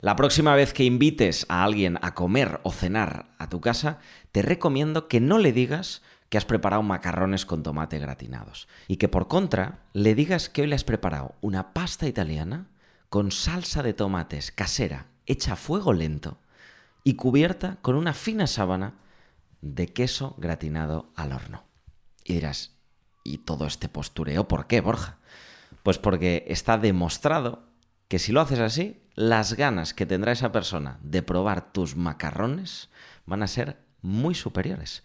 La próxima vez que invites a alguien a comer o cenar a tu casa, te recomiendo que no le digas que has preparado macarrones con tomate gratinados y que por contra le digas que hoy le has preparado una pasta italiana con salsa de tomates casera hecha a fuego lento y cubierta con una fina sábana de queso gratinado al horno. Y dirás, ¿y todo este postureo por qué, Borja? Pues porque está demostrado que si lo haces así, las ganas que tendrá esa persona de probar tus macarrones van a ser muy superiores.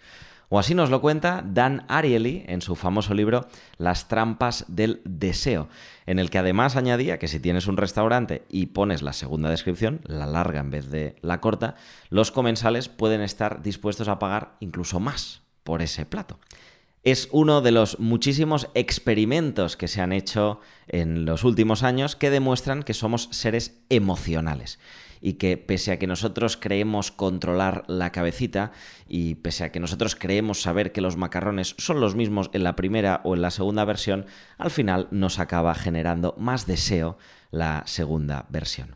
O así nos lo cuenta Dan Ariely en su famoso libro Las trampas del deseo, en el que además añadía que si tienes un restaurante y pones la segunda descripción, la larga en vez de la corta, los comensales pueden estar dispuestos a pagar incluso más por ese plato es uno de los muchísimos experimentos que se han hecho en los últimos años que demuestran que somos seres emocionales y que pese a que nosotros creemos controlar la cabecita y pese a que nosotros creemos saber que los macarrones son los mismos en la primera o en la segunda versión, al final nos acaba generando más deseo la segunda versión.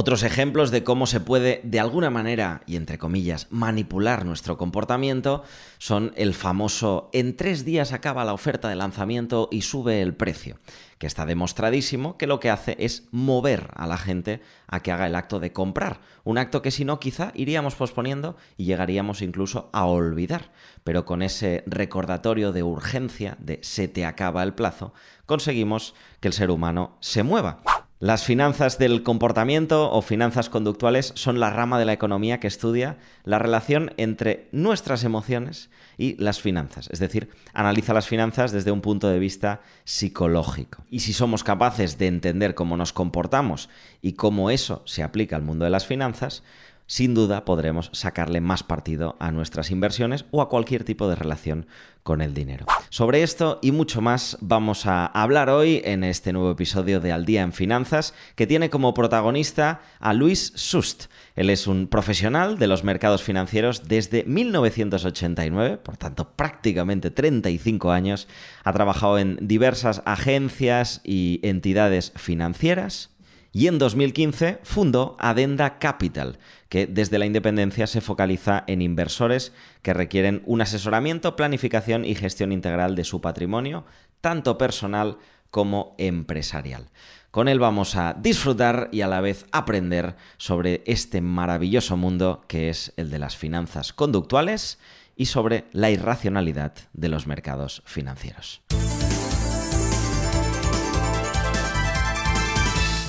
Otros ejemplos de cómo se puede, de alguna manera, y entre comillas, manipular nuestro comportamiento son el famoso en tres días acaba la oferta de lanzamiento y sube el precio, que está demostradísimo que lo que hace es mover a la gente a que haga el acto de comprar, un acto que si no quizá iríamos posponiendo y llegaríamos incluso a olvidar, pero con ese recordatorio de urgencia de se te acaba el plazo, conseguimos que el ser humano se mueva. Las finanzas del comportamiento o finanzas conductuales son la rama de la economía que estudia la relación entre nuestras emociones y las finanzas, es decir, analiza las finanzas desde un punto de vista psicológico. Y si somos capaces de entender cómo nos comportamos y cómo eso se aplica al mundo de las finanzas, sin duda podremos sacarle más partido a nuestras inversiones o a cualquier tipo de relación con el dinero. Sobre esto y mucho más vamos a hablar hoy en este nuevo episodio de Al Día en Finanzas, que tiene como protagonista a Luis Sust. Él es un profesional de los mercados financieros desde 1989, por tanto prácticamente 35 años. Ha trabajado en diversas agencias y entidades financieras y en 2015 fundó Adenda Capital, que desde la independencia se focaliza en inversores que requieren un asesoramiento, planificación y gestión integral de su patrimonio, tanto personal como empresarial. Con él vamos a disfrutar y a la vez aprender sobre este maravilloso mundo que es el de las finanzas conductuales y sobre la irracionalidad de los mercados financieros.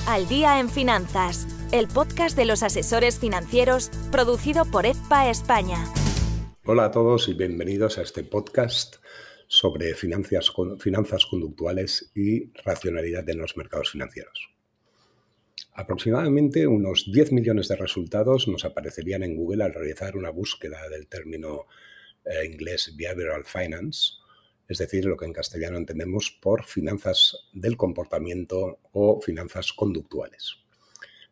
Al Día en Finanzas, el podcast de los asesores financieros producido por EFPA España. Hola a todos y bienvenidos a este podcast sobre finanzas, conductuales y racionalidad en los mercados financieros. Aproximadamente unos 10 millones de resultados nos aparecerían en Google al realizar una búsqueda del término eh, inglés Behavioral Finance es decir, lo que en castellano entendemos por finanzas del comportamiento o finanzas conductuales.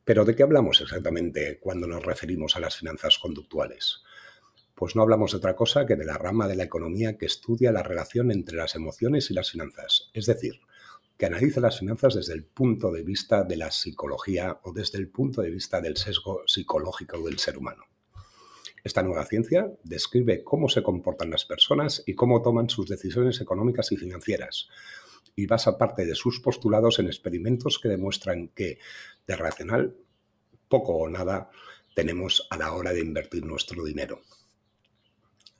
Pero ¿de qué hablamos exactamente cuando nos referimos a las finanzas conductuales? Pues no hablamos de otra cosa que de la rama de la economía que estudia la relación entre las emociones y las finanzas, es decir, que analiza las finanzas desde el punto de vista de la psicología o desde el punto de vista del sesgo psicológico del ser humano. Esta nueva ciencia describe cómo se comportan las personas y cómo toman sus decisiones económicas y financieras, y basa parte de sus postulados en experimentos que demuestran que de racional poco o nada tenemos a la hora de invertir nuestro dinero.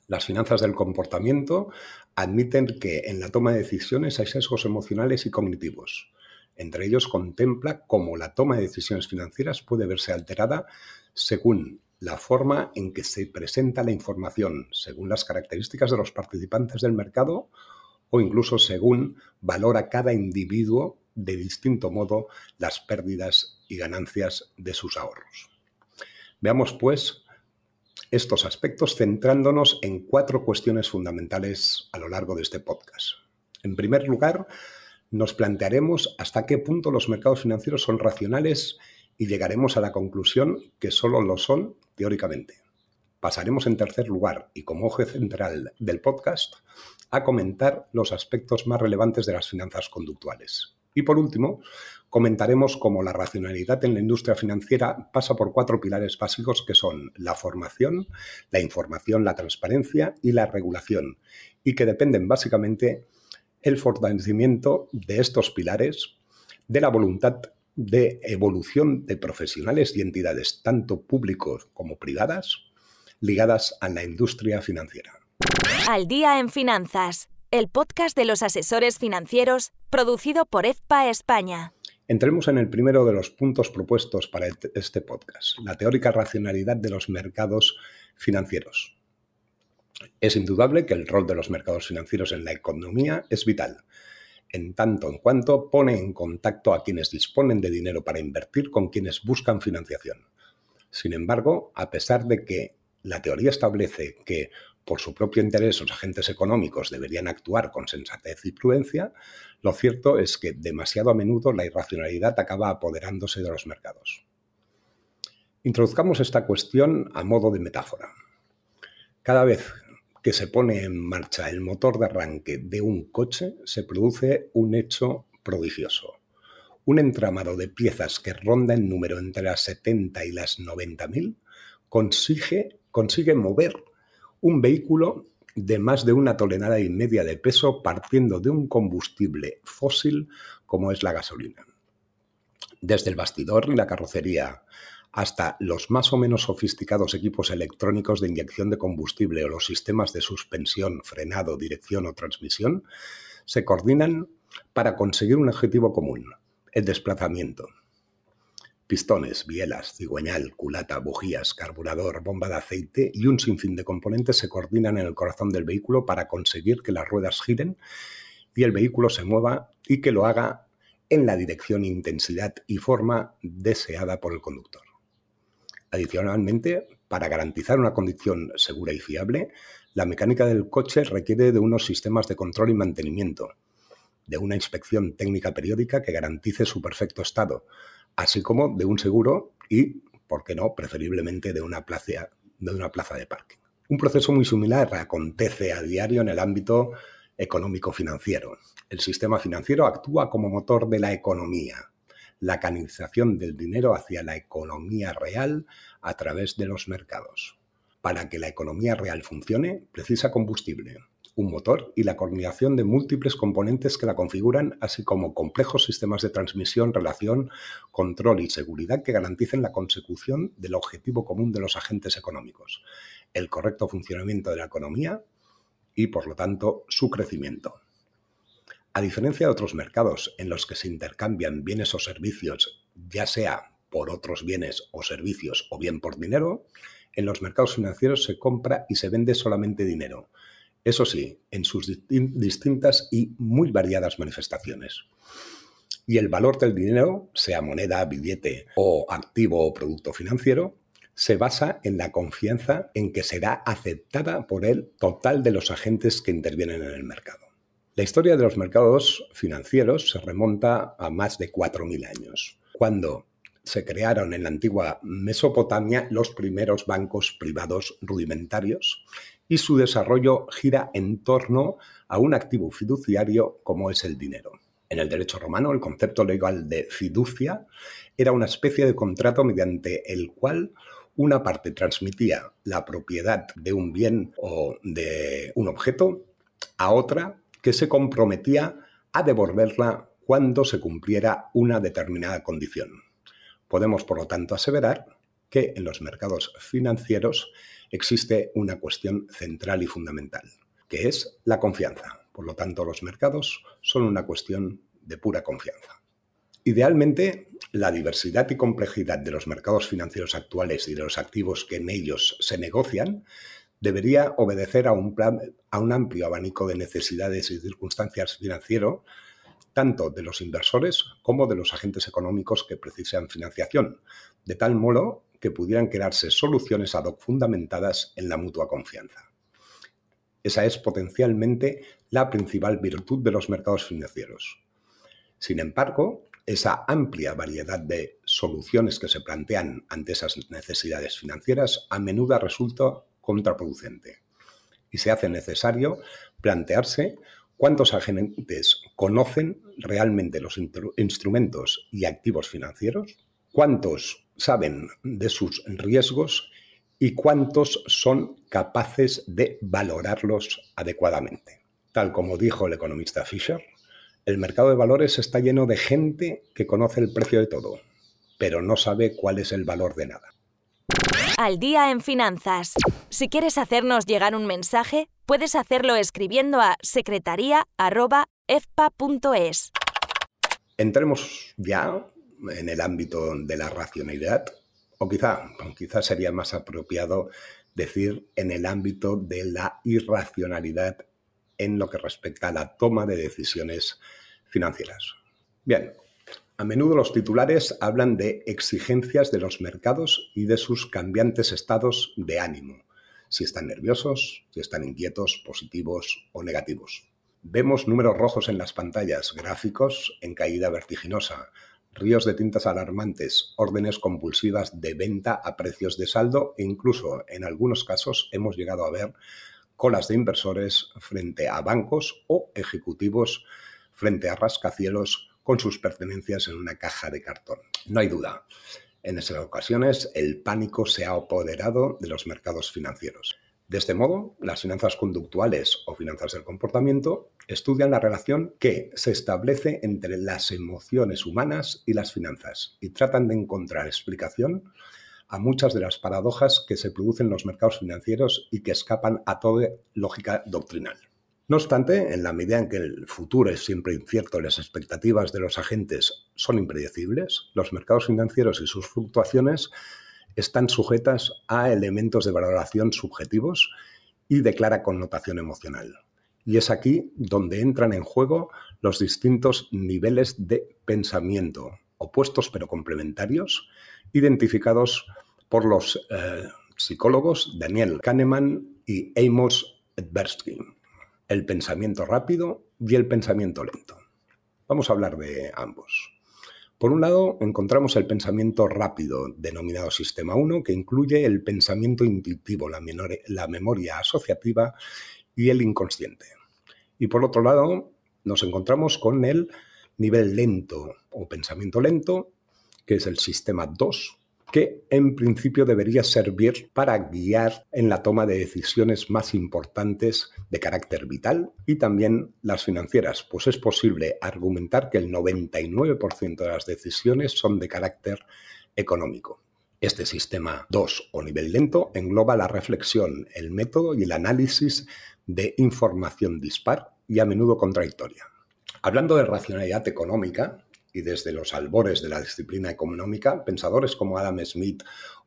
Las finanzas del comportamiento admiten que en la toma de decisiones hay sesgos emocionales y cognitivos. Entre ellos contempla cómo la toma de decisiones financieras puede verse alterada según la forma en que se presenta la información según las características de los participantes del mercado o incluso según valora cada individuo de distinto modo las pérdidas y ganancias de sus ahorros. Veamos pues estos aspectos centrándonos en cuatro cuestiones fundamentales a lo largo de este podcast. En primer lugar, nos plantearemos hasta qué punto los mercados financieros son racionales y llegaremos a la conclusión que solo lo son teóricamente. Pasaremos en tercer lugar y como eje central del podcast a comentar los aspectos más relevantes de las finanzas conductuales. Y por último, comentaremos cómo la racionalidad en la industria financiera pasa por cuatro pilares básicos que son la formación, la información, la transparencia y la regulación, y que dependen básicamente el fortalecimiento de estos pilares de la voluntad de evolución de profesionales y entidades, tanto públicos como privadas, ligadas a la industria financiera. Al día en finanzas, el podcast de los asesores financieros, producido por EFPA España. Entremos en el primero de los puntos propuestos para este podcast, la teórica racionalidad de los mercados financieros. Es indudable que el rol de los mercados financieros en la economía es vital, en tanto en cuanto pone en contacto a quienes disponen de dinero para invertir con quienes buscan financiación. Sin embargo, a pesar de que la teoría establece que por su propio interés los agentes económicos deberían actuar con sensatez y prudencia, lo cierto es que demasiado a menudo la irracionalidad acaba apoderándose de los mercados. Introduzcamos esta cuestión a modo de metáfora. Cada vez que se pone en marcha el motor de arranque de un coche, se produce un hecho prodigioso. Un entramado de piezas que ronda en número entre las 70 y las 90.000 consigue, consigue mover un vehículo de más de una tonelada y media de peso partiendo de un combustible fósil como es la gasolina. Desde el bastidor y la carrocería hasta los más o menos sofisticados equipos electrónicos de inyección de combustible o los sistemas de suspensión, frenado, dirección o transmisión, se coordinan para conseguir un objetivo común, el desplazamiento. Pistones, bielas, cigüeñal, culata, bujías, carburador, bomba de aceite y un sinfín de componentes se coordinan en el corazón del vehículo para conseguir que las ruedas giren y el vehículo se mueva y que lo haga en la dirección, intensidad y forma deseada por el conductor. Adicionalmente, para garantizar una condición segura y fiable, la mecánica del coche requiere de unos sistemas de control y mantenimiento, de una inspección técnica periódica que garantice su perfecto estado, así como de un seguro y, por qué no, preferiblemente de una plaza de, parking. Un proceso muy similar acontece a diario en el ámbito económico-financiero. El sistema financiero actúa como motor de la economía, la canalización del dinero hacia la economía real a través de los mercados. Para que la economía real funcione, precisa combustible, un motor y la coordinación de múltiples componentes que la configuran, así como complejos sistemas de transmisión, relación, control y seguridad que garanticen la consecución del objetivo común de los agentes económicos, el correcto funcionamiento de la economía y, por lo tanto, su crecimiento. A diferencia de otros mercados en los que se intercambian bienes o servicios, ya sea por otros bienes o servicios o bien por dinero, en los mercados financieros se compra y se vende solamente dinero. Eso sí, en sus distintas y muy variadas manifestaciones. Y el valor del dinero, sea moneda, billete o activo o producto financiero, se basa en la confianza en que será aceptada por el total de los agentes que intervienen en el mercado. La historia de los mercados financieros se remonta a más de 4.000 años, cuando se crearon en la antigua Mesopotamia los primeros bancos privados rudimentarios y su desarrollo gira en torno a un activo fiduciario como es el dinero. En el derecho romano, el concepto legal de fiducia era una especie de contrato mediante el cual una parte transmitía la propiedad de un bien o de un objeto a otra que se comprometía a devolverla cuando se cumpliera una determinada condición. Podemos, por lo tanto, aseverar que en los mercados financieros existe una cuestión central y fundamental, que es la confianza. Por lo tanto, los mercados son una cuestión de pura confianza. Idealmente, la diversidad y complejidad de los mercados financieros actuales y de los activos que en ellos se negocian debería obedecer a un, amplio abanico de necesidades y circunstancias financieras, tanto de los inversores como de los agentes económicos que precisan financiación, de tal modo que pudieran crearse soluciones ad hoc fundamentadas en la mutua confianza. Esa es potencialmente la principal virtud de los mercados financieros. Sin embargo, esa amplia variedad de soluciones que se plantean ante esas necesidades financieras a menudo resulta contraproducente y se hace necesario plantearse ¿Cuántos agentes conocen realmente los instrumentos y activos financieros? ¿Cuántos saben de sus riesgos? ¿Y cuántos son capaces de valorarlos adecuadamente? Tal como dijo el economista Fisher, el mercado de valores está lleno de gente que conoce el precio de todo, pero no sabe cuál es el valor de nada. Al día en finanzas. Si quieres hacernos llegar un mensaje, puedes hacerlo escribiendo a secretaría.fpa.es. Entremos ya en el ámbito de la racionalidad, o quizá, quizá sería más apropiado decir en el ámbito de la irracionalidad en lo que respecta a la toma de decisiones financieras. Bien, a menudo los titulares hablan de exigencias de los mercados y de sus cambiantes estados de ánimo, si están nerviosos, si están inquietos, positivos o negativos. Vemos números rojos en las pantallas, gráficos en caída vertiginosa, ríos de tintas alarmantes, órdenes compulsivas de venta a precios de saldo e incluso en algunos casos hemos llegado a ver colas de inversores frente a bancos o ejecutivos frente a rascacielos con sus pertenencias en una caja de cartón. No hay duda, en esas ocasiones el pánico se ha apoderado de los mercados financieros. De este modo, las finanzas conductuales o finanzas del comportamiento estudian la relación que se establece entre las emociones humanas y las finanzas y tratan de encontrar explicación a muchas de las paradojas que se producen en los mercados financieros y que escapan a toda lógica doctrinal. No obstante, en la medida en que el futuro es siempre incierto y las expectativas de los agentes son impredecibles, los mercados financieros y sus fluctuaciones están sujetas a elementos de valoración subjetivos y de clara connotación emocional. Y es aquí donde entran en juego los distintos niveles de pensamiento, opuestos pero complementarios, identificados por los eh, psicólogos Daniel Kahneman y Amos Tversky, el pensamiento rápido y el pensamiento lento. Vamos a hablar de ambos. Por un lado, encontramos el pensamiento rápido, denominado Sistema 1, que incluye el pensamiento intuitivo, la, memoria asociativa y el inconsciente. Y por otro lado, nos encontramos con el nivel lento o pensamiento lento, que es el sistema 2, que en principio debería servir para guiar en la toma de decisiones más importantes de carácter vital y también las financieras, pues es posible argumentar que el 99% de las decisiones son de carácter económico. Este sistema 2 o nivel lento engloba la reflexión, el método y el análisis de información dispar y a menudo contradictoria. Hablando de racionalidad económica, y desde los albores de la disciplina económica, pensadores como Adam Smith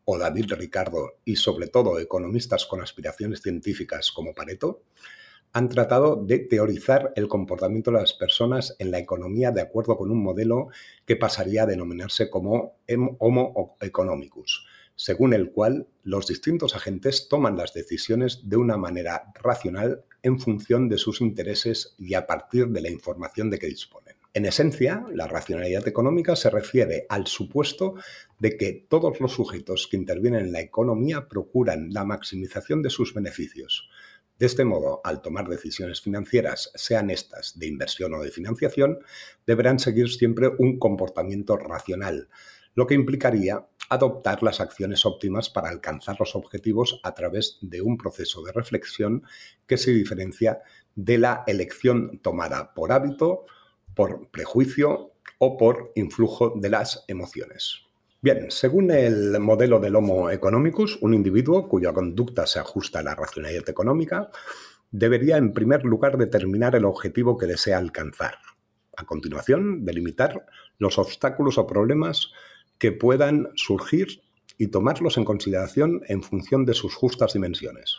o David Ricardo y sobre todo economistas con aspiraciones científicas como Pareto, han tratado de teorizar el comportamiento de las personas en la economía de acuerdo con un modelo que pasaría a denominarse como Homo economicus, según el cual los distintos agentes toman las decisiones de una manera racional en función de sus intereses y a partir de la información de que disponen. En esencia, la racionalidad económica se refiere al supuesto de que todos los sujetos que intervienen en la economía procuran la maximización de sus beneficios. De este modo, al tomar decisiones financieras, sean estas de inversión o de financiación, deberán seguir siempre un comportamiento racional, lo que implicaría adoptar las acciones óptimas para alcanzar los objetivos a través de un proceso de reflexión que se diferencia de la elección tomada por hábito, por prejuicio o por influjo de las emociones. Bien, según el modelo del Homo economicus, un individuo cuya conducta se ajusta a la racionalidad económica debería en primer lugar determinar el objetivo que desea alcanzar. A continuación, delimitar los obstáculos o problemas que puedan surgir y tomarlos en consideración en función de sus justas dimensiones.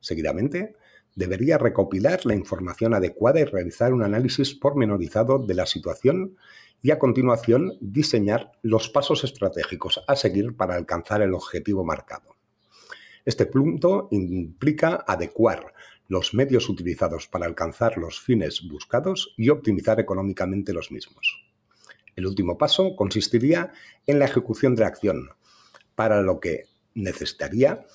Seguidamente, debería recopilar la información adecuada y realizar un análisis pormenorizado de la situación y a continuación diseñar los pasos estratégicos a seguir para alcanzar el objetivo marcado. Este punto implica adecuar los medios utilizados para alcanzar los fines buscados y optimizar económicamente los mismos. El último paso consistiría en la ejecución de la acción, para lo que necesitaría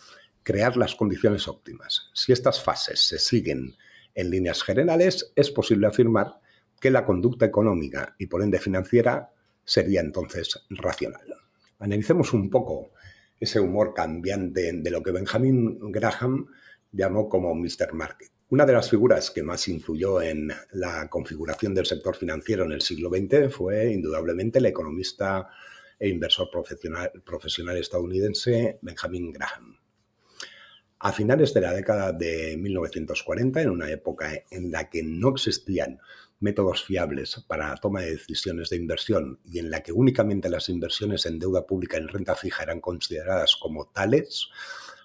crear las condiciones óptimas. Si estas fases se siguen En líneas generales, es posible afirmar que la conducta económica y por ende financiera sería entonces racional. Analicemos un poco ese humor cambiante de lo que Benjamin Graham llamó como Mr. Market. Una de las figuras que más influyó en la configuración del sector financiero en el siglo XX fue indudablemente el economista e inversor profesional, profesional estadounidense Benjamin Graham. A finales de la década de 1940, en una época en la que no existían métodos fiables para la toma de decisiones de inversión y en la que únicamente las inversiones en deuda pública en renta fija eran consideradas como tales,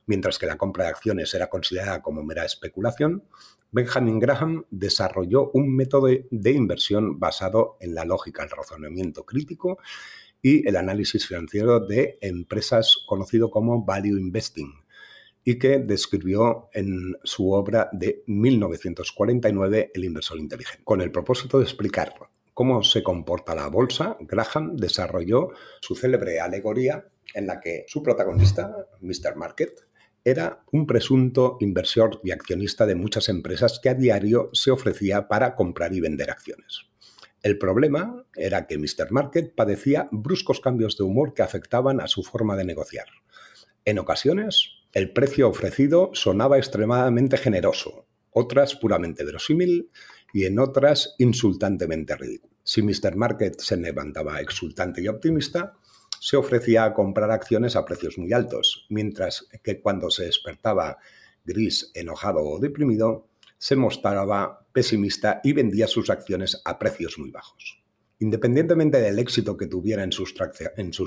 mientras que la compra de acciones era considerada como mera especulación, Benjamin Graham desarrolló un método de inversión basado en la lógica, el razonamiento crítico y el análisis financiero de empresas conocido como value investing y que describió en su obra de 1949 El inversor inteligente. Con el propósito de explicar cómo se comporta la bolsa, Graham desarrolló su célebre alegoría en la que su protagonista, Mr. Market, era un presunto inversor y accionista de muchas empresas que a diario se ofrecía para comprar y vender acciones. El problema era que Mr. Market padecía bruscos cambios de humor que afectaban a su forma de negociar. En ocasiones, el precio ofrecido sonaba extremadamente generoso, otras puramente verosímil y en otras insultantemente ridículo. Si Mr. Market se levantaba exultante y optimista, se ofrecía a comprar acciones a precios muy altos, mientras que cuando se despertaba gris, enojado o deprimido, se mostraba pesimista y vendía sus acciones a precios muy bajos. Independientemente del éxito que tuviera en sus,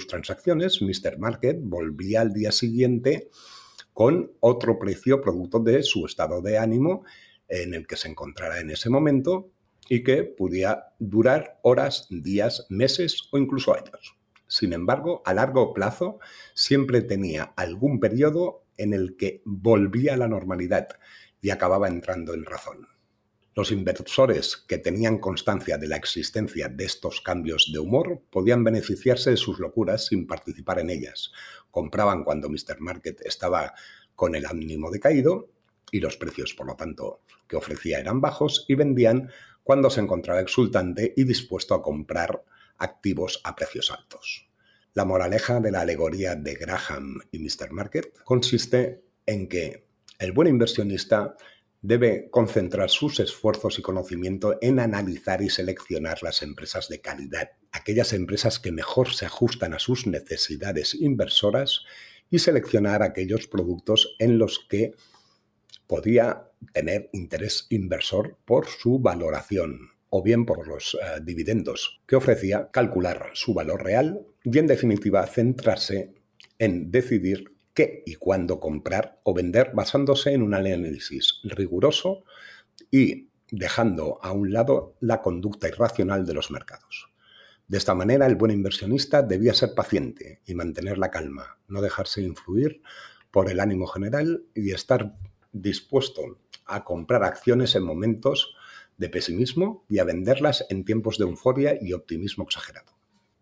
transacciones, Mr. Market volvía al día siguiente con otro precio producto de su estado de ánimo en el que se encontrara en ese momento y que pudiera durar horas, días, meses o incluso años. Sin embargo, a largo plazo siempre tenía algún periodo en el que volvía a la normalidad y acababa entrando en razón. Los inversores que tenían constancia de la existencia de estos cambios de humor podían beneficiarse de sus locuras sin participar en ellas. Compraban cuando Mr. Market estaba con el ánimo decaído y los precios, por lo tanto, que ofrecía eran bajos y vendían cuando se encontraba exultante y dispuesto a comprar activos a precios altos. La moraleja de la alegoría de Graham y Mr. Market consiste en que el buen inversionista debe concentrar sus esfuerzos y conocimiento en analizar y seleccionar las empresas de calidad, aquellas empresas que mejor se ajustan a sus necesidades inversoras y seleccionar aquellos productos en los que podía tener interés inversor por su valoración o bien por los eh, dividendos que ofrecía, calcular su valor real y en definitiva centrarse en decidir qué y cuándo comprar o vender basándose en un análisis riguroso y dejando a un lado la conducta irracional de los mercados. De esta manera, el buen inversionista debía ser paciente y mantener la calma, no dejarse influir por el ánimo general y estar dispuesto a comprar acciones en momentos de pesimismo y a venderlas en tiempos de euforia y optimismo exagerado.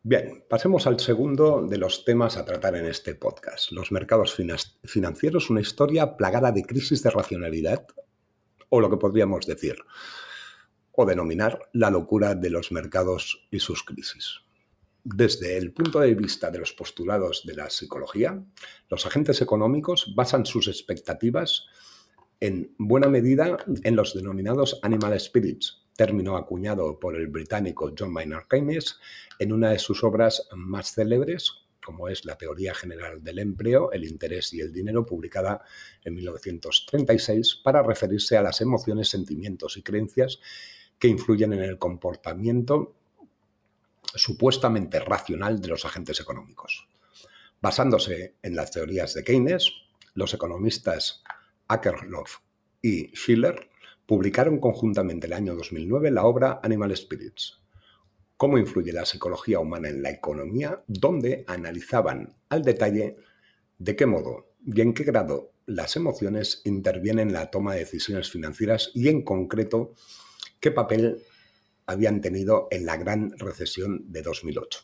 Bien, pasemos al segundo de los temas a tratar en este podcast. Los mercados financieros, una historia plagada de crisis de racionalidad, o lo que podríamos decir, o denominar la locura de los mercados y sus crisis. Desde el punto de vista de los postulados de la psicología, los agentes económicos basan sus expectativas en buena medida en los denominados animal spirits, término acuñado por el británico John Maynard Keynes en una de sus obras más célebres, como es la Teoría General del Empleo, el Interés y el Dinero, publicada en 1936, para referirse a las emociones, sentimientos y creencias que influyen en el comportamiento supuestamente racional de los agentes económicos. Basándose en las teorías de Keynes, los economistas Akerlof y Schiller publicaron conjuntamente el año 2009 la obra Animal Spirits, cómo influye la psicología humana en la economía, donde analizaban al detalle de qué modo y en qué grado las emociones intervienen en la toma de decisiones financieras y en concreto qué papel habían tenido en la gran recesión de 2008.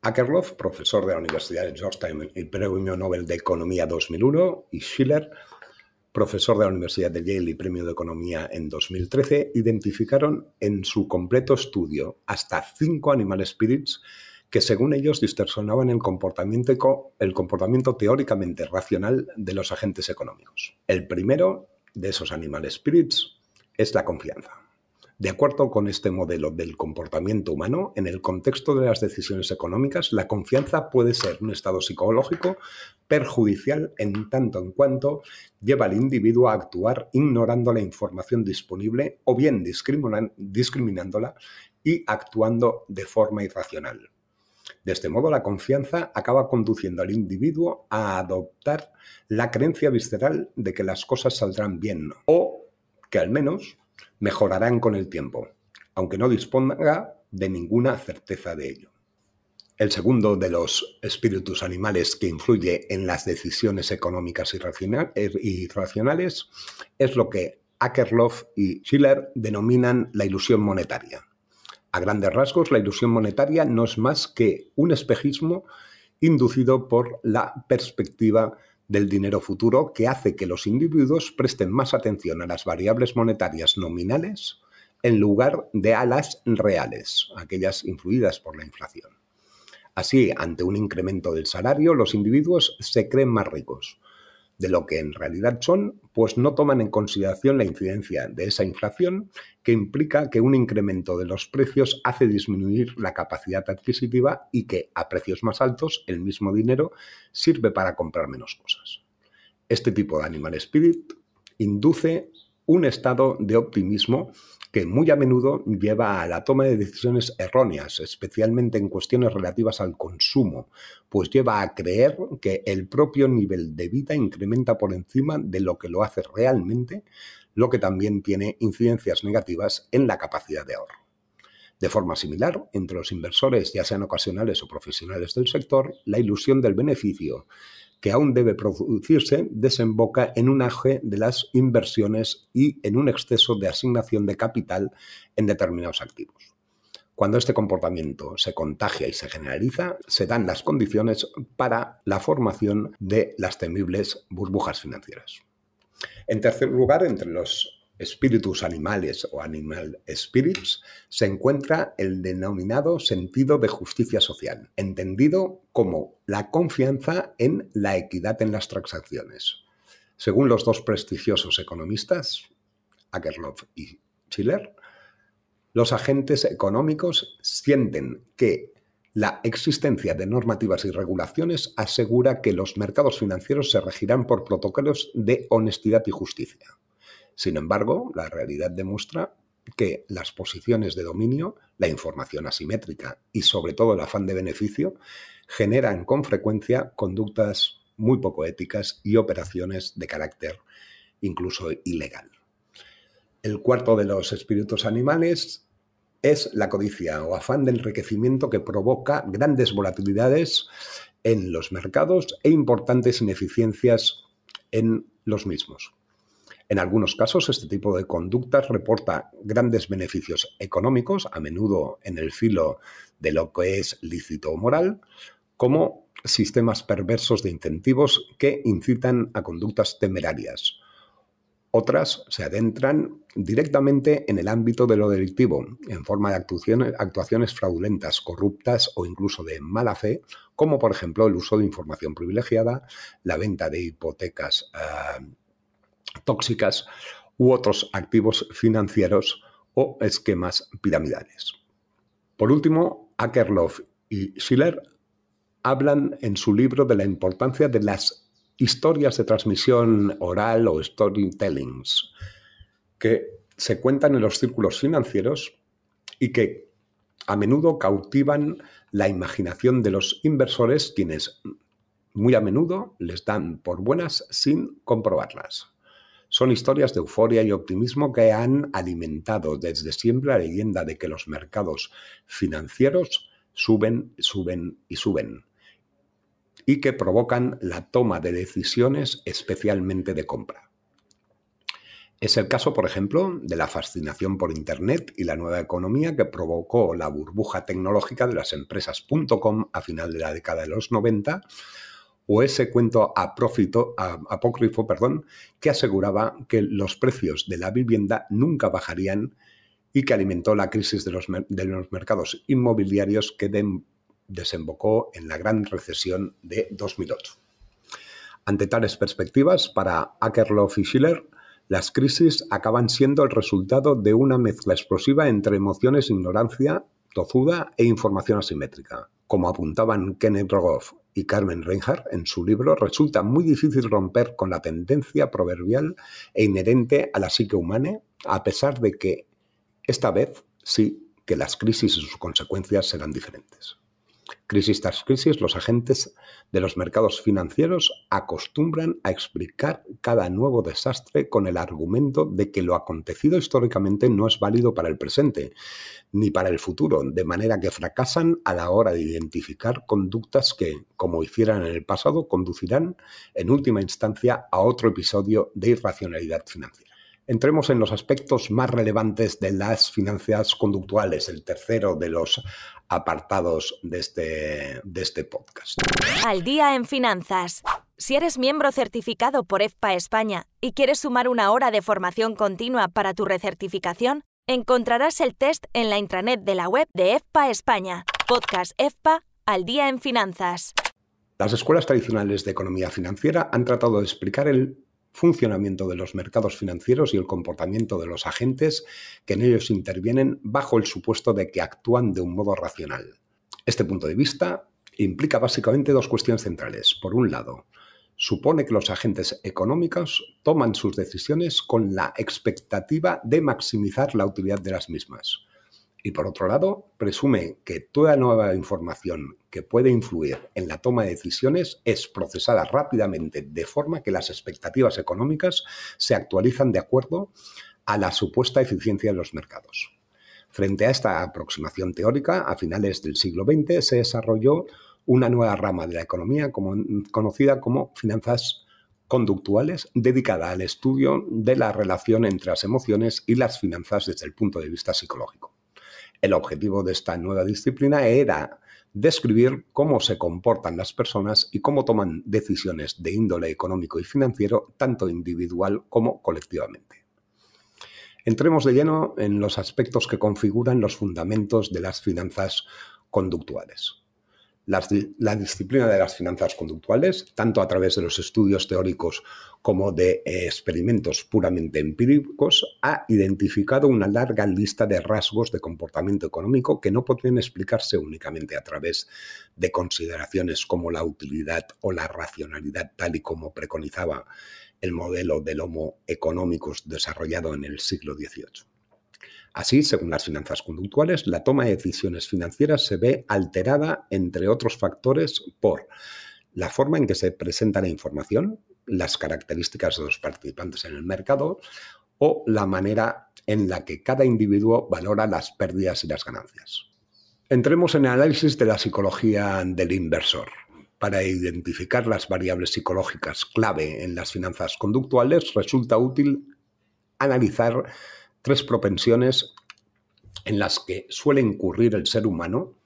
Akerlof, profesor de la Universidad de Georgetown y Premio Nobel de Economía 2001, y Schiller, profesor de la Universidad de Yale y premio de Economía en 2013, identificaron en su completo estudio hasta cinco animal spirits que según ellos distorsionaban el comportamiento, el comportamiento teóricamente racional de los agentes económicos. El primero de esos animal spirits es la confianza. De acuerdo con este modelo del comportamiento humano, en el contexto de las decisiones económicas, la confianza puede ser un estado psicológico perjudicial en tanto en cuanto lleva al individuo a actuar ignorando la información disponible o bien discriminándola y actuando de forma irracional. De este modo, la confianza acaba conduciendo al individuo a adoptar la creencia visceral de que las cosas saldrán bien o que al menos mejorarán con el tiempo, aunque no disponga de ninguna certeza de ello. El segundo de los espíritus animales que influye en las decisiones económicas y racionales es lo que Akerlof y Schiller denominan la ilusión monetaria. A grandes rasgos, la ilusión monetaria no es más que un espejismo inducido por la perspectiva del dinero futuro que hace que los individuos presten más atención a las variables monetarias nominales en lugar de a las reales, aquellas influidas por la inflación. Así, ante un incremento del salario, los individuos se creen más ricos, de lo que en realidad son, pues no toman en consideración la incidencia de esa inflación que implica que un incremento de los precios hace disminuir la capacidad adquisitiva y que a precios más altos el mismo dinero sirve para comprar menos cosas. Este tipo de animal spirit induce un estado de optimismo que muy a menudo lleva a la toma de decisiones erróneas, especialmente en cuestiones relativas al consumo, pues lleva a creer que el propio nivel de vida incrementa por encima de lo que lo hace realmente, lo que también tiene incidencias negativas en la capacidad de ahorro. De forma similar, entre los inversores, ya sean ocasionales o profesionales del sector, la ilusión del beneficio que aún debe producirse desemboca en un aje de las inversiones y en un exceso de asignación de capital en determinados activos. Cuando este comportamiento se contagia y se generaliza, se dan las condiciones para la formación de las temibles burbujas financieras. En tercer lugar, entre los espíritus animales o animal spirits, se encuentra el denominado sentido de justicia social, entendido como la confianza en la equidad en las transacciones. Según los dos prestigiosos economistas, Akerlof y Schiller, los agentes económicos sienten que la existencia de normativas y regulaciones asegura que los mercados financieros se regirán por protocolos de honestidad y justicia. Sin embargo, la realidad demuestra que las posiciones de dominio, la información asimétrica y sobre todo el afán de beneficio generan con frecuencia conductas muy poco éticas y operaciones de carácter incluso ilegal. El cuarto de los espíritus animales es la codicia o afán de enriquecimiento que provoca grandes volatilidades en los mercados e importantes ineficiencias en los mismos. En algunos casos, este tipo de conductas reporta grandes beneficios económicos, a menudo en el filo de lo que es lícito o moral, como sistemas perversos de incentivos que incitan a conductas temerarias. Otras se adentran directamente en el ámbito de lo delictivo, en forma de actuaciones, fraudulentas, corruptas o incluso de mala fe, como por ejemplo el uso de información privilegiada, la venta de hipotecas eh, tóxicas u otros activos financieros o esquemas piramidales. Por último, Akerlof y Schiller hablan en su libro de la importancia de las historias de transmisión oral o storytellings que se cuentan en los círculos financieros y que a menudo cautivan la imaginación de los inversores quienes muy a menudo les dan por buenas sin comprobarlas. Son historias de euforia y optimismo que han alimentado desde siempre la leyenda de que los mercados financieros suben, suben y suben y que provocan la toma de decisiones especialmente de compra. Es el caso, por ejemplo, de la fascinación por Internet y la nueva economía que provocó la burbuja tecnológica de las empresas .com a final de la década de los 90 o ese cuento apócrifo perdón, que aseguraba que los precios de la vivienda nunca bajarían y que alimentó la crisis de los, mercados inmobiliarios que desembocó en la gran recesión de 2008. Ante tales perspectivas, para Akerlof y Schiller, las crisis acaban siendo el resultado de una mezcla explosiva entre emociones, ignorancia, tozuda e información asimétrica. Como apuntaban Kenneth Rogoff y Carmen Reinhardt en su libro, resulta muy difícil romper con la tendencia proverbial e inherente a la psique humana, a pesar de que esta vez sí que las crisis y sus consecuencias serán diferentes. Crisis tras crisis, los agentes de los mercados financieros acostumbran a explicar cada nuevo desastre con el argumento de que lo acontecido históricamente no es válido para el presente ni para el futuro, de manera que fracasan a la hora de identificar conductas que, como hicieran en el pasado, conducirán en última instancia a otro episodio de irracionalidad financiera. Entremos en los aspectos más relevantes de las finanzas conductuales, el tercero de los apartados de este, de este podcast. Al día en finanzas. Si eres miembro certificado por EFPA España y quieres sumar una hora de formación continua para tu recertificación, encontrarás el test en la intranet de la web de EFPA España. Podcast EFPA Al día en finanzas. Las escuelas tradicionales de economía financiera han tratado de explicar el funcionamiento de los mercados financieros y el comportamiento de los agentes que en ellos intervienen bajo el supuesto de que actúan de un modo racional. Este punto de vista implica básicamente dos cuestiones centrales. Por un lado, supone que los agentes económicos toman sus decisiones con la expectativa de maximizar la utilidad de las mismas. Y por otro lado, presume que toda nueva información que puede influir en la toma de decisiones es procesada rápidamente de forma que las expectativas económicas se actualizan de acuerdo a la supuesta eficiencia de los mercados. Frente a esta aproximación teórica, a finales del siglo XX se desarrolló una nueva rama de la economía conocida como finanzas conductuales dedicada al estudio de la relación entre las emociones y las finanzas desde el punto de vista psicológico. El objetivo de esta nueva disciplina era describir cómo se comportan las personas y cómo toman decisiones de índole económico y financiero, tanto individual como colectivamente. Entremos de lleno en los aspectos que configuran los fundamentos de las finanzas conductuales la disciplina de las finanzas conductuales, tanto a través de los estudios teóricos como de experimentos puramente empíricos, ha identificado una larga lista de rasgos de comportamiento económico que no podrían explicarse únicamente a través de consideraciones como la utilidad o la racionalidad, tal y como preconizaba el modelo del Homo economicus desarrollado en el siglo XVIII. Así, según las finanzas conductuales, la toma de decisiones financieras se ve alterada, entre otros factores, por la forma en que se presenta la información, las características de los participantes en el mercado o la manera en la que cada individuo valora las pérdidas y las ganancias. Entremos en el análisis de la psicología del inversor. Para identificar las variables psicológicas clave en las finanzas conductuales resulta útil analizar tres propensiones en las que suele incurrir el ser humano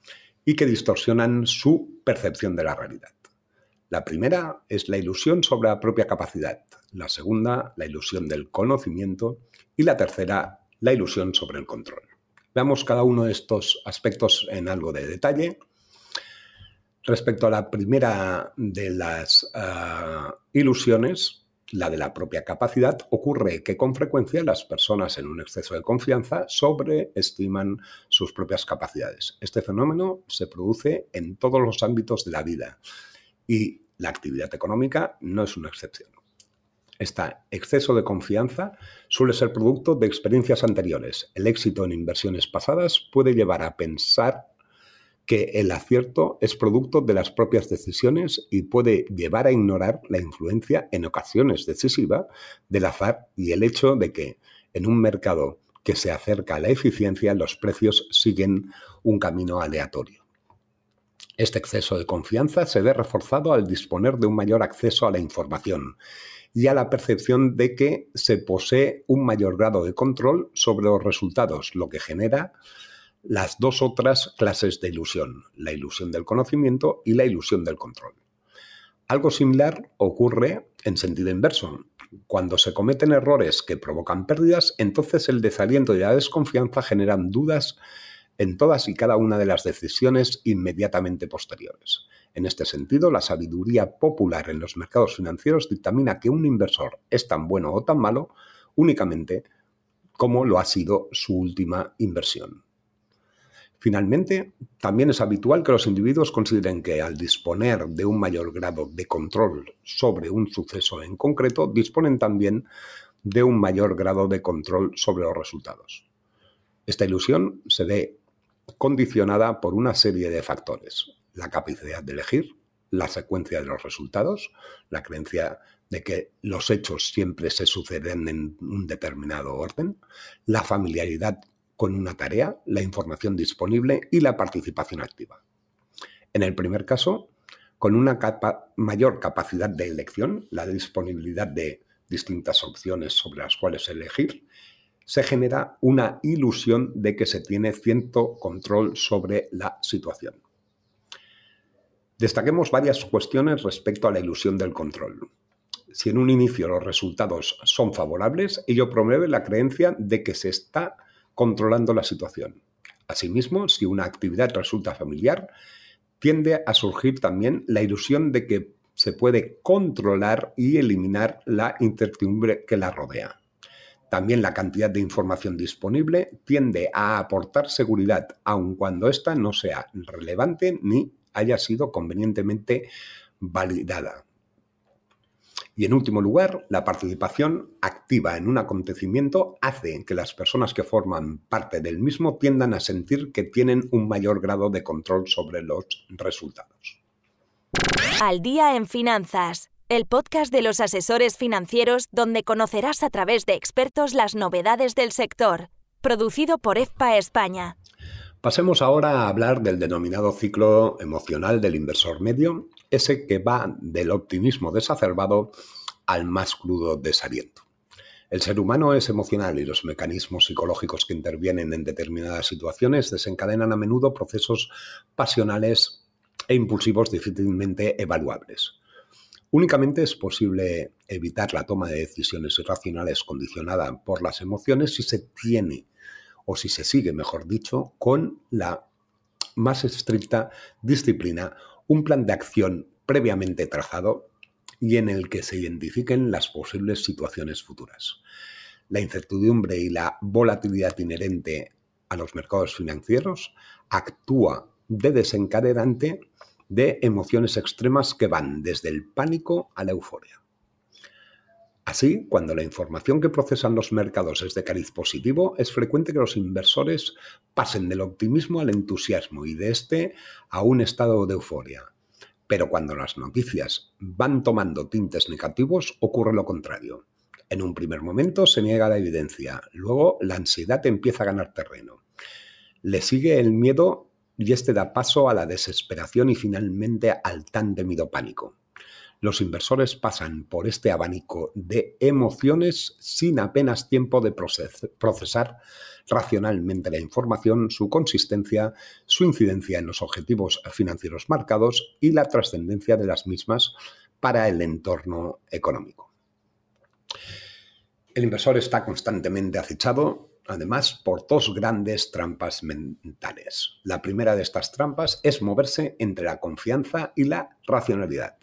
y que distorsionan su percepción de la realidad. La primera es la ilusión sobre la propia capacidad, la segunda, la ilusión del conocimiento y la tercera, la ilusión sobre el control. Veamos cada uno de estos aspectos en algo de detalle. Respecto a la primera de las ah, ilusiones, la de la propia capacidad, ocurre que con frecuencia las personas en un exceso de confianza sobreestiman sus propias capacidades. Este fenómeno se produce en todos los ámbitos de la vida y la actividad económica no es una excepción. Este exceso de confianza suele ser producto de experiencias anteriores. El éxito en inversiones pasadas puede llevar a pensar que el acierto es producto de las propias decisiones y puede llevar a ignorar la influencia en ocasiones decisiva del azar y el hecho de que en un mercado que se acerca a la eficiencia los precios siguen un camino aleatorio. Este exceso de confianza se ve reforzado al disponer de un mayor acceso a la información y a la percepción de que se posee un mayor grado de control sobre los resultados, lo que genera las dos otras clases de ilusión, la ilusión del conocimiento y la ilusión del control. Algo similar ocurre en sentido inverso. Cuando se cometen errores que provocan pérdidas, entonces el desaliento y la desconfianza generan dudas en todas y cada una de las decisiones inmediatamente posteriores. En este sentido, la sabiduría popular en los mercados financieros dictamina que un inversor es tan bueno o tan malo únicamente como lo ha sido su última inversión. Finalmente, también es habitual que los individuos consideren que al disponer de un mayor grado de control sobre un suceso en concreto, disponen también de un mayor grado de control sobre los resultados. Esta ilusión se ve condicionada por una serie de factores. La capacidad de elegir, la secuencia de los resultados, la creencia de que los hechos siempre se suceden en un determinado orden, la familiaridad con una tarea, la información disponible y la participación activa. En el primer caso, con una mayor capacidad de elección, la disponibilidad de distintas opciones sobre las cuales elegir, se genera una ilusión de que se tiene cierto control sobre la situación. Destaquemos varias cuestiones respecto a la ilusión del control. Si en un inicio los resultados son favorables, ello promueve la creencia de que se está controlando la situación. Asimismo, si una actividad resulta familiar, tiende a surgir también la ilusión de que se puede controlar y eliminar la incertidumbre que la rodea. También la cantidad de información disponible tiende a aportar seguridad, aun cuando ésta no sea relevante ni haya sido convenientemente validada. Y en último lugar, la participación activa en un acontecimiento hace que las personas que forman parte del mismo tiendan a sentir que tienen un mayor grado de control sobre los resultados. Al día en finanzas, el podcast de los asesores financieros donde conocerás a través de expertos las novedades del sector, producido por EFPA España. Pasemos ahora a hablar del denominado ciclo emocional del inversor medio, ese que va del optimismo desacerbado al más crudo desaliento. El ser humano es emocional y los mecanismos psicológicos que intervienen en determinadas situaciones desencadenan a menudo procesos pasionales e impulsivos difícilmente evaluables. Únicamente es posible evitar la toma de decisiones irracionales condicionada por las emociones si se tiene o si se sigue, mejor dicho, con la más estricta disciplina, un plan de acción previamente trazado y en el que se identifiquen las posibles situaciones futuras. La incertidumbre y la volatilidad inherente a los mercados financieros actúa de desencadenante de emociones extremas que van desde el pánico a la euforia. Así, cuando la información que procesan los mercados es de cariz positivo, es frecuente que los inversores pasen del optimismo al entusiasmo y de este a un estado de euforia. Pero cuando las noticias van tomando tintes negativos, ocurre lo contrario. En un primer momento se niega la evidencia, luego la ansiedad empieza a ganar terreno. Le sigue el miedo y este da paso a la desesperación y finalmente al tan temido pánico los inversores pasan por este abanico de emociones sin apenas tiempo de procesar racionalmente la información, su consistencia, su incidencia en los objetivos financieros marcados y la trascendencia de las mismas para el entorno económico. El inversor está constantemente acechado, además, por dos grandes trampas mentales. La primera de estas trampas es moverse entre la confianza y la racionalidad.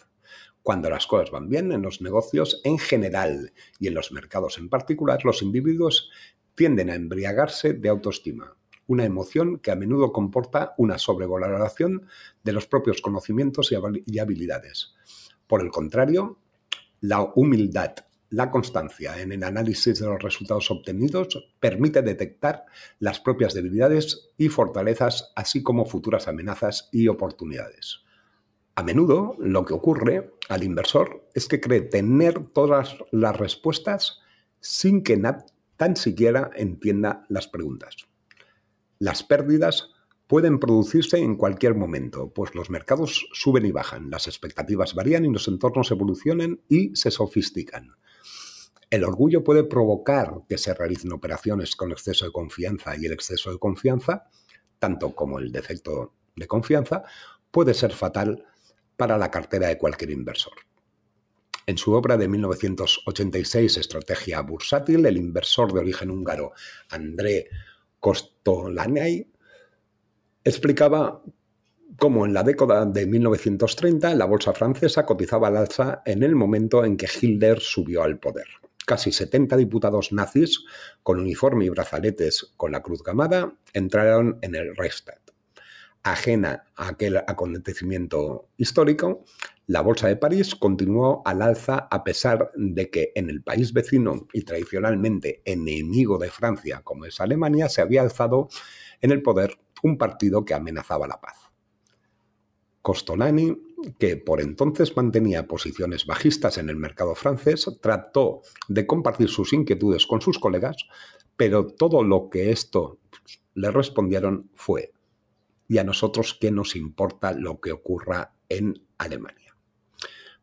Cuando las cosas van bien en los negocios en general y en los mercados en particular, los individuos tienden a embriagarse de autoestima, una emoción que a menudo comporta una sobrevaloración de los propios conocimientos y habilidades. Por el contrario, la humildad, la constancia en el análisis de los resultados obtenidos permite detectar las propias debilidades y fortalezas, así como futuras amenazas y oportunidades. A menudo lo que ocurre al inversor es que cree tener todas las respuestas sin que tan siquiera entienda las preguntas. Las pérdidas pueden producirse en cualquier momento, pues los mercados suben y bajan, las expectativas varían y los entornos evolucionan y se sofistican. El orgullo puede provocar que se realicen operaciones con exceso de confianza y el exceso de confianza, tanto como el defecto de confianza, puede ser fatal para la cartera de cualquier inversor. En su obra de 1986, Estrategia Bursátil, el inversor de origen húngaro André Kostolanay explicaba cómo en la década de 1930 la bolsa francesa cotizaba al alza en el momento en que Hitler subió al poder. Casi 70 diputados nazis con uniforme y brazaletes con la cruz gamada entraron en el Reichstag ajena a aquel acontecimiento histórico, la Bolsa de París continuó al alza a pesar de que en el país vecino y tradicionalmente enemigo de Francia como es Alemania, se había alzado en el poder un partido que amenazaba la paz. Costolani, que por entonces mantenía posiciones bajistas en el mercado francés, trató de compartir sus inquietudes con sus colegas, pero todo lo que esto le respondieron fue y a nosotros qué nos importa lo que ocurra en Alemania.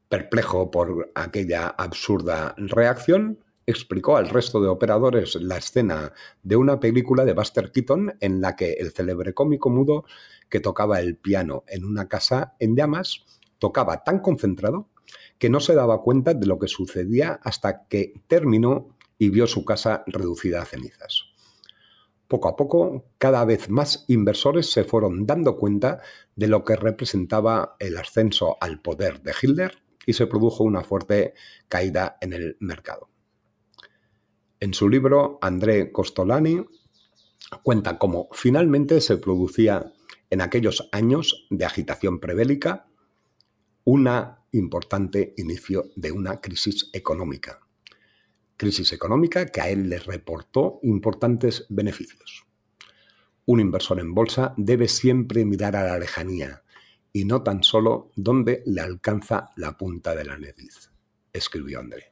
Perplejo por aquella absurda reacción, explicó al resto de operadores la escena de una película de Buster Keaton en la que el célebre cómico mudo que tocaba el piano en una casa en llamas tocaba tan concentrado que no se daba cuenta de lo que sucedía hasta que terminó y vio su casa reducida a cenizas. Poco a poco, cada vez más inversores se fueron dando cuenta de lo que representaba el ascenso al poder de Hitler y se produjo una fuerte caída en el mercado. En su libro, André Costolani cuenta cómo finalmente se producía en aquellos años de agitación prebélica un importante inicio de una crisis económica crisis económica que a él le reportó importantes beneficios. Un inversor en bolsa debe siempre mirar a la lejanía y no tan solo donde le alcanza la punta de la nariz, escribió André.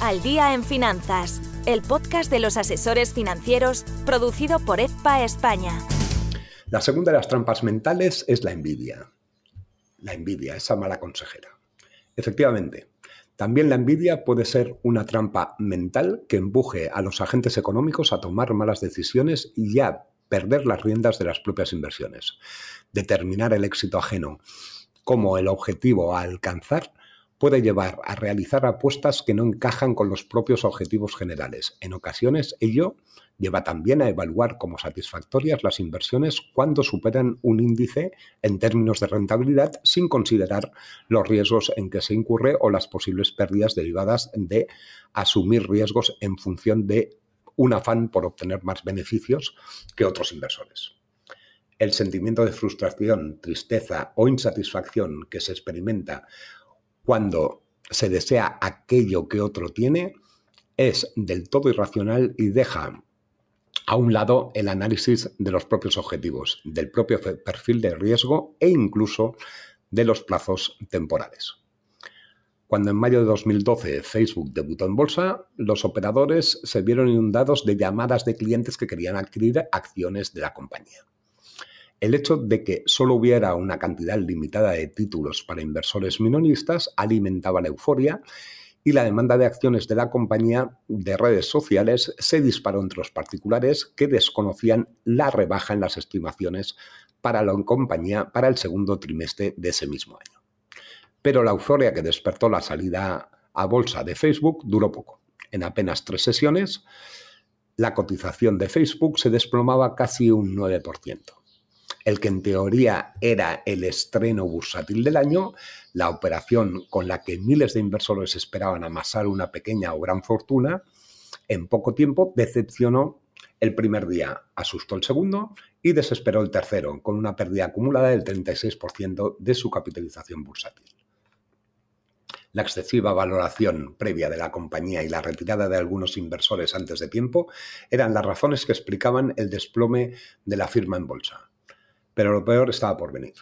Al día en finanzas, el podcast de los asesores financieros producido por EFPA España. La segunda de las trampas mentales es la envidia la envidia, esa mala consejera. Efectivamente, también la envidia puede ser una trampa mental que empuje a los agentes económicos a tomar malas decisiones y a perder las riendas de las propias inversiones. Determinar el éxito ajeno como el objetivo a alcanzar puede llevar a realizar apuestas que no encajan con los propios objetivos generales. En ocasiones, ello lleva también a evaluar como satisfactorias las inversiones cuando superan un índice en términos de rentabilidad sin considerar los riesgos en que se incurre o las posibles pérdidas derivadas de asumir riesgos en función de un afán por obtener más beneficios que otros inversores. El sentimiento de frustración, tristeza o insatisfacción que se experimenta cuando se desea aquello que otro tiene es del todo irracional y deja a un lado el análisis de los propios objetivos, del propio perfil de riesgo e incluso de los plazos temporales. Cuando en mayo de 2012 Facebook debutó en bolsa, los operadores se vieron inundados de llamadas de clientes que querían adquirir acciones de la compañía. El hecho de que solo hubiera una cantidad limitada de títulos para inversores minoristas alimentaba la euforia y la demanda de acciones de la compañía de redes sociales se disparó entre los particulares que desconocían la rebaja en las estimaciones para la compañía para el segundo trimestre de ese mismo año. Pero la euforia que despertó la salida a bolsa de Facebook duró poco. En apenas tres sesiones, la cotización de Facebook se desplomaba casi un 9% el que en teoría era el estreno bursátil del año, la operación con la que miles de inversores esperaban amasar una pequeña o gran fortuna, en poco tiempo decepcionó el primer día, asustó el segundo y desesperó el tercero, con una pérdida acumulada del 36% de su capitalización bursátil. La excesiva valoración previa de la compañía y la retirada de algunos inversores antes de tiempo eran las razones que explicaban el desplome de la firma en bolsa. Pero lo peor estaba por venir.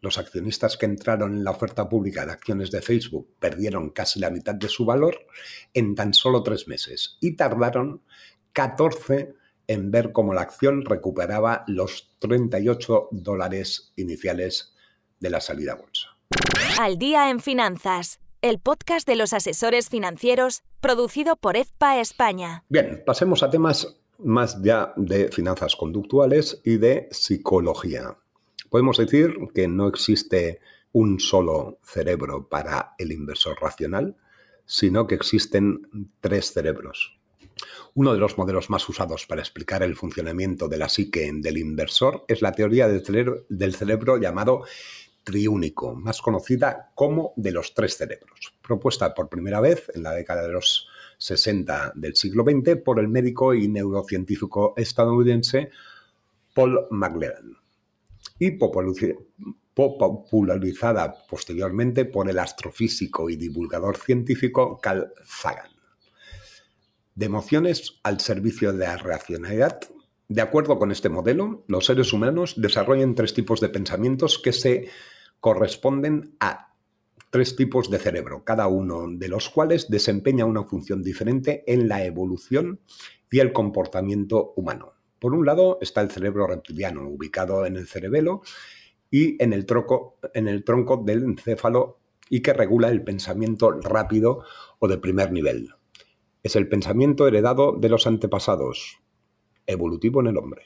Los accionistas que entraron en la oferta pública de acciones de Facebook perdieron casi la mitad de su valor en tan solo tres meses y tardaron 14 en ver cómo la acción recuperaba los 38 dólares iniciales de la salida a bolsa. Al día en finanzas, el podcast de los asesores financieros producido por EFPA España. Bien, pasemos a temas más ya de finanzas conductuales y de psicología. Podemos decir que no existe un solo cerebro para el inversor racional, sino que existen tres cerebros. Uno de los modelos más usados para explicar el funcionamiento de la psique del inversor es la teoría del cerebro, llamado triúnico, más conocida como de los tres cerebros, propuesta por primera vez en la década de los 60 del siglo XX por el médico y neurocientífico estadounidense Paul McLaren y popularizada posteriormente por el astrofísico y divulgador científico Carl Sagan. De emociones al servicio de la racionalidad, de acuerdo con este modelo, los seres humanos desarrollan tres tipos de pensamientos que se corresponden a tres tipos de cerebro, cada uno de los cuales desempeña una función diferente en la evolución y el comportamiento humano. Por un lado está el cerebro reptiliano, ubicado en el cerebelo y en el, en el tronco del encéfalo y que regula el pensamiento rápido o de primer nivel. Es el pensamiento heredado de los antepasados, evolutivo en el hombre.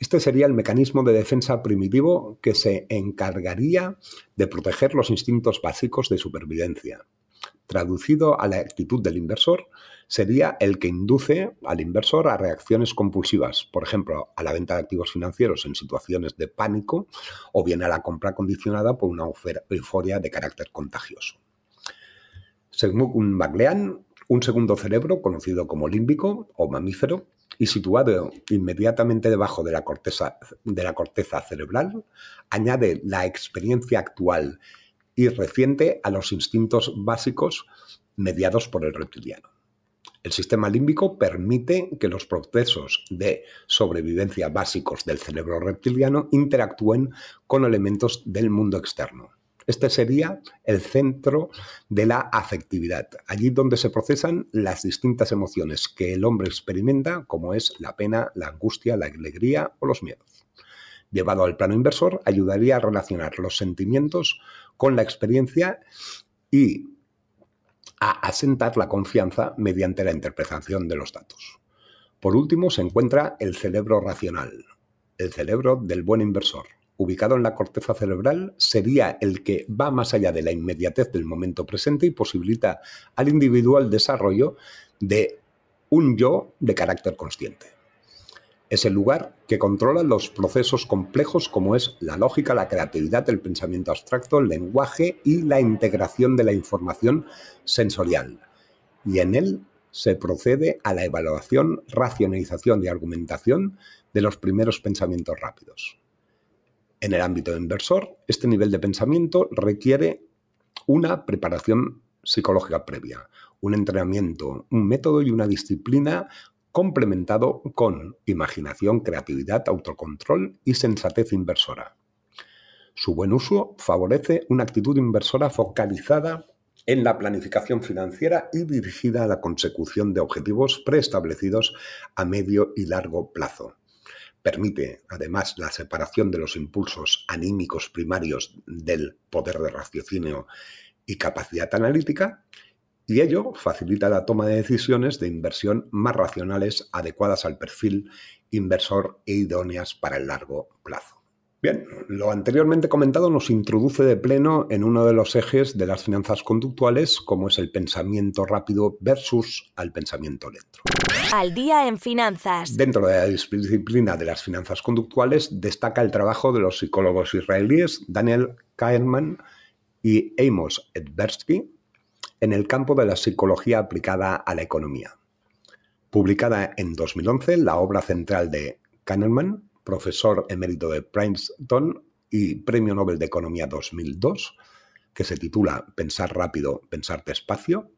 Este sería el mecanismo de defensa primitivo que se encargaría de proteger los instintos básicos de supervivencia. Traducido a la actitud del inversor, sería el que induce al inversor a reacciones compulsivas, por ejemplo, a la venta de activos financieros en situaciones de pánico o bien a la compra condicionada por una euforia de carácter contagioso. Según McLean, un segundo cerebro, conocido como límbico o mamífero, y situado inmediatamente debajo de la, corteza, cerebral, añade la experiencia actual y reciente a los instintos básicos mediados por el reptiliano. El sistema límbico permite que los procesos de sobrevivencia básicos del cerebro reptiliano interactúen con elementos del mundo externo. Este sería el centro de la afectividad, allí donde se procesan las distintas emociones que el hombre experimenta, como es la pena, la angustia, la alegría o los miedos. Llevado al plano inversor, ayudaría a relacionar los sentimientos con la experiencia y a asentar la confianza mediante la interpretación de los datos. Por último, se encuentra el cerebro racional, el cerebro del buen inversor ubicado en la corteza cerebral, sería el que va más allá de la inmediatez del momento presente y posibilita al individuo el desarrollo de un yo de carácter consciente. Es el lugar que controla los procesos complejos como es la lógica, la creatividad, el pensamiento abstracto, el lenguaje y la integración de la información sensorial. Y en él se procede a la evaluación, racionalización y argumentación de los primeros pensamientos rápidos. En el ámbito inversor, este nivel de pensamiento requiere una preparación psicológica previa, un entrenamiento, un método y una disciplina complementado con imaginación, creatividad, autocontrol y sensatez inversora. Su buen uso favorece una actitud inversora focalizada en la planificación financiera y dirigida a la consecución de objetivos preestablecidos a medio y largo plazo. Permite, además, la separación de los impulsos anímicos primarios del poder de raciocinio y capacidad analítica, y ello facilita la toma de decisiones de inversión más racionales, adecuadas al perfil inversor e idóneas para el largo plazo. Bien, lo anteriormente comentado nos introduce de pleno en uno de los ejes de las finanzas conductuales, como es el pensamiento rápido versus al pensamiento lento. Al día en finanzas. Dentro de la disciplina de las finanzas conductuales destaca el trabajo de los psicólogos israelíes Daniel Kahneman y Amos Edbersky en el campo de la psicología aplicada a la economía. Publicada en 2011, la obra central de Kahneman profesor emérito de Princeton y Premio Nobel de Economía 2002, que se titula Pensar rápido, pensar despacio,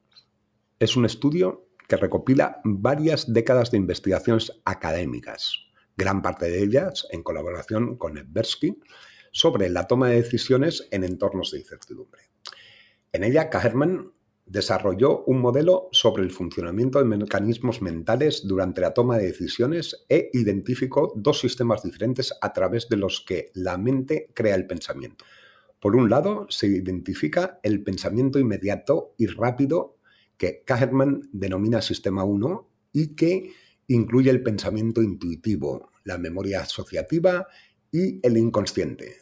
es un estudio que recopila varias décadas de investigaciones académicas, gran parte de ellas en colaboración con Edbersky, sobre la toma de decisiones en entornos de incertidumbre. En ella, Kahneman desarrolló un modelo sobre el funcionamiento de mecanismos mentales durante la toma de decisiones e identificó dos sistemas diferentes a través de los que la mente crea el pensamiento. Por un lado, se identifica el pensamiento inmediato y rápido que Kahneman denomina sistema 1 y que incluye el pensamiento intuitivo, la memoria asociativa y el inconsciente.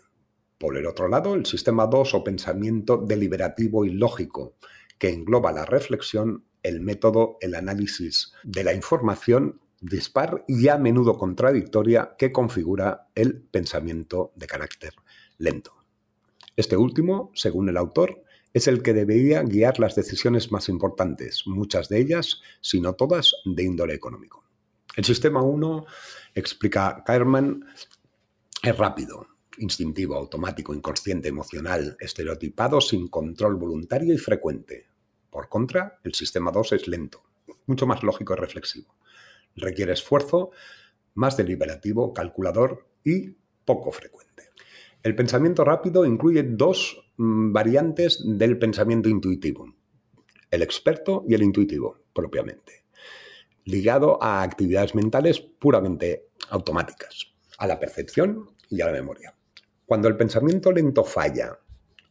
Por el otro lado, el sistema 2 o pensamiento deliberativo y lógico, que engloba la reflexión, el método, el análisis de la información dispar y a menudo contradictoria que configura el pensamiento de carácter lento. Este último, según el autor, es el que debería guiar las decisiones más importantes, muchas de ellas, si no todas, de índole económico. El sistema 1, explica Kairman, es rápido, instintivo, automático, inconsciente, emocional, estereotipado, sin control voluntario y frecuente. Por contra, el sistema 2 es lento, mucho más lógico y reflexivo. Requiere esfuerzo, más deliberativo, calculador y poco frecuente. El pensamiento rápido incluye dos mm, variantes del pensamiento intuitivo, el experto y el intuitivo, propiamente, ligado a actividades mentales puramente automáticas, a la percepción y a la memoria. Cuando el pensamiento lento falla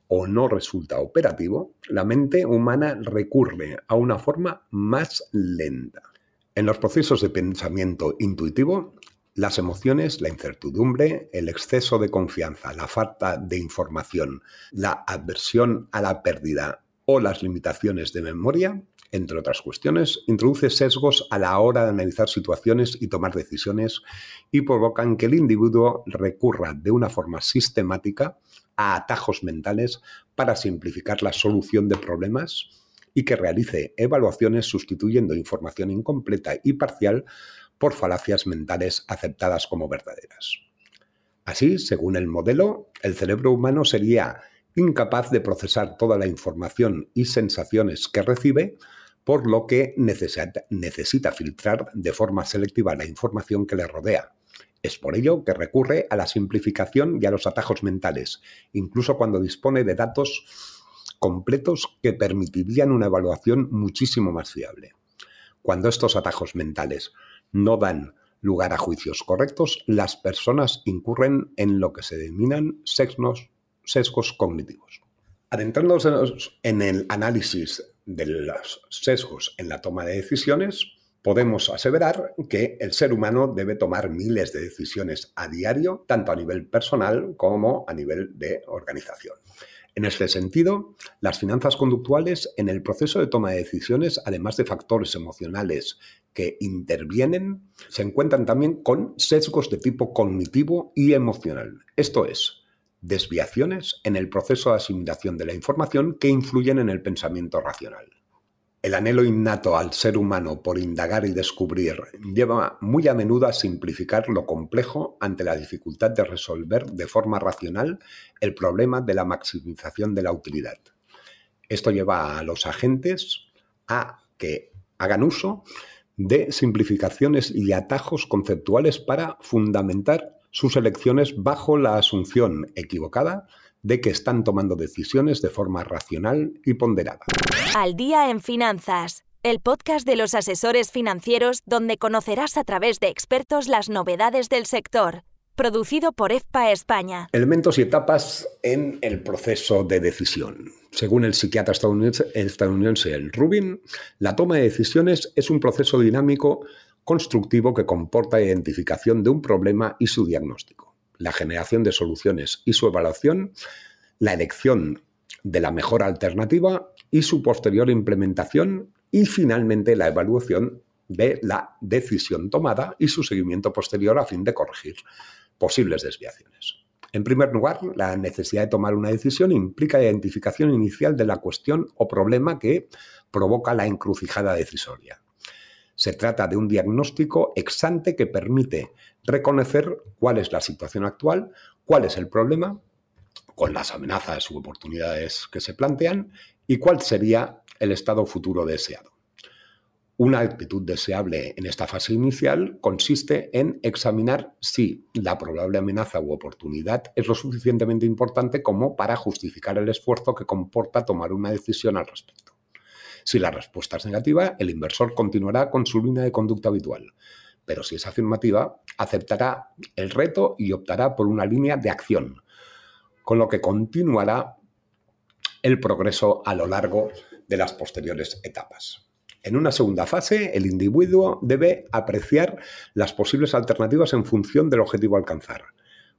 o no resulta operativo, la mente humana recurre a una forma más lenta. En los procesos de pensamiento intuitivo, las emociones, la incertidumbre, el exceso de confianza, la falta de información, la aversión a la pérdida o las limitaciones de memoria, entre otras cuestiones, introduce sesgos a la hora de analizar situaciones y tomar decisiones y provocan que el individuo recurra de una forma sistemática a atajos mentales para simplificar la solución de problemas y que realice evaluaciones sustituyendo información incompleta y parcial por falacias mentales aceptadas como verdaderas. Así, según el modelo, el cerebro humano sería incapaz de procesar toda la información y sensaciones que recibe, por lo que necesita, filtrar de forma selectiva la información que le rodea. Es por ello que recurre a la simplificación y a los atajos mentales, incluso cuando dispone de datos completos que permitirían una evaluación muchísimo más fiable. Cuando estos atajos mentales no dan lugar a juicios correctos, las personas incurren en lo que se denominan sesgos, cognitivos. Adentrándonos en el análisis de los sesgos en la toma de decisiones, podemos aseverar que el ser humano debe tomar miles de decisiones a diario, tanto a nivel personal como a nivel de organización. En este sentido, las finanzas conductuales en el proceso de toma de decisiones, además de factores emocionales que intervienen, se encuentran también con sesgos de tipo cognitivo y emocional. Esto es, desviaciones en el proceso de asimilación de la información que influyen en el pensamiento racional. El anhelo innato al ser humano por indagar y descubrir lleva muy a menudo a simplificar lo complejo ante la dificultad de resolver de forma racional el problema de la maximización de la utilidad. Esto lleva a los agentes a que hagan uso de simplificaciones y atajos conceptuales para fundamentar sus elecciones bajo la asunción equivocada de que están tomando decisiones de forma racional y ponderada. Al día en finanzas, el podcast de los asesores financieros donde conocerás a través de expertos las novedades del sector. Producido por EFPA España. Elementos y etapas en el proceso de decisión. Según el psiquiatra estadounidense, estadounidense el Rubin, la toma de decisiones es un proceso dinámico constructivo que comporta la identificación de un problema y su diagnóstico la generación de soluciones y su evaluación, la elección de la mejor alternativa y su posterior implementación y finalmente la evaluación de la decisión tomada y su seguimiento posterior a fin de corregir posibles desviaciones. En primer lugar, la necesidad de tomar una decisión implica la identificación inicial de la cuestión o problema que provoca la encrucijada decisoria. Se trata de un diagnóstico exante que permite reconocer cuál es la situación actual, cuál es el problema, con las amenazas u oportunidades que se plantean y cuál sería el estado futuro deseado. Una actitud deseable en esta fase inicial consiste en examinar si la probable amenaza u oportunidad es lo suficientemente importante como para justificar el esfuerzo que comporta tomar una decisión al respecto. Si la respuesta es negativa, el inversor continuará con su línea de conducta habitual. Pero si es afirmativa, aceptará el reto y optará por una línea de acción, con lo que continuará el progreso a lo largo de las posteriores etapas. En una segunda fase, el individuo debe apreciar las posibles alternativas en función del objetivo a alcanzar.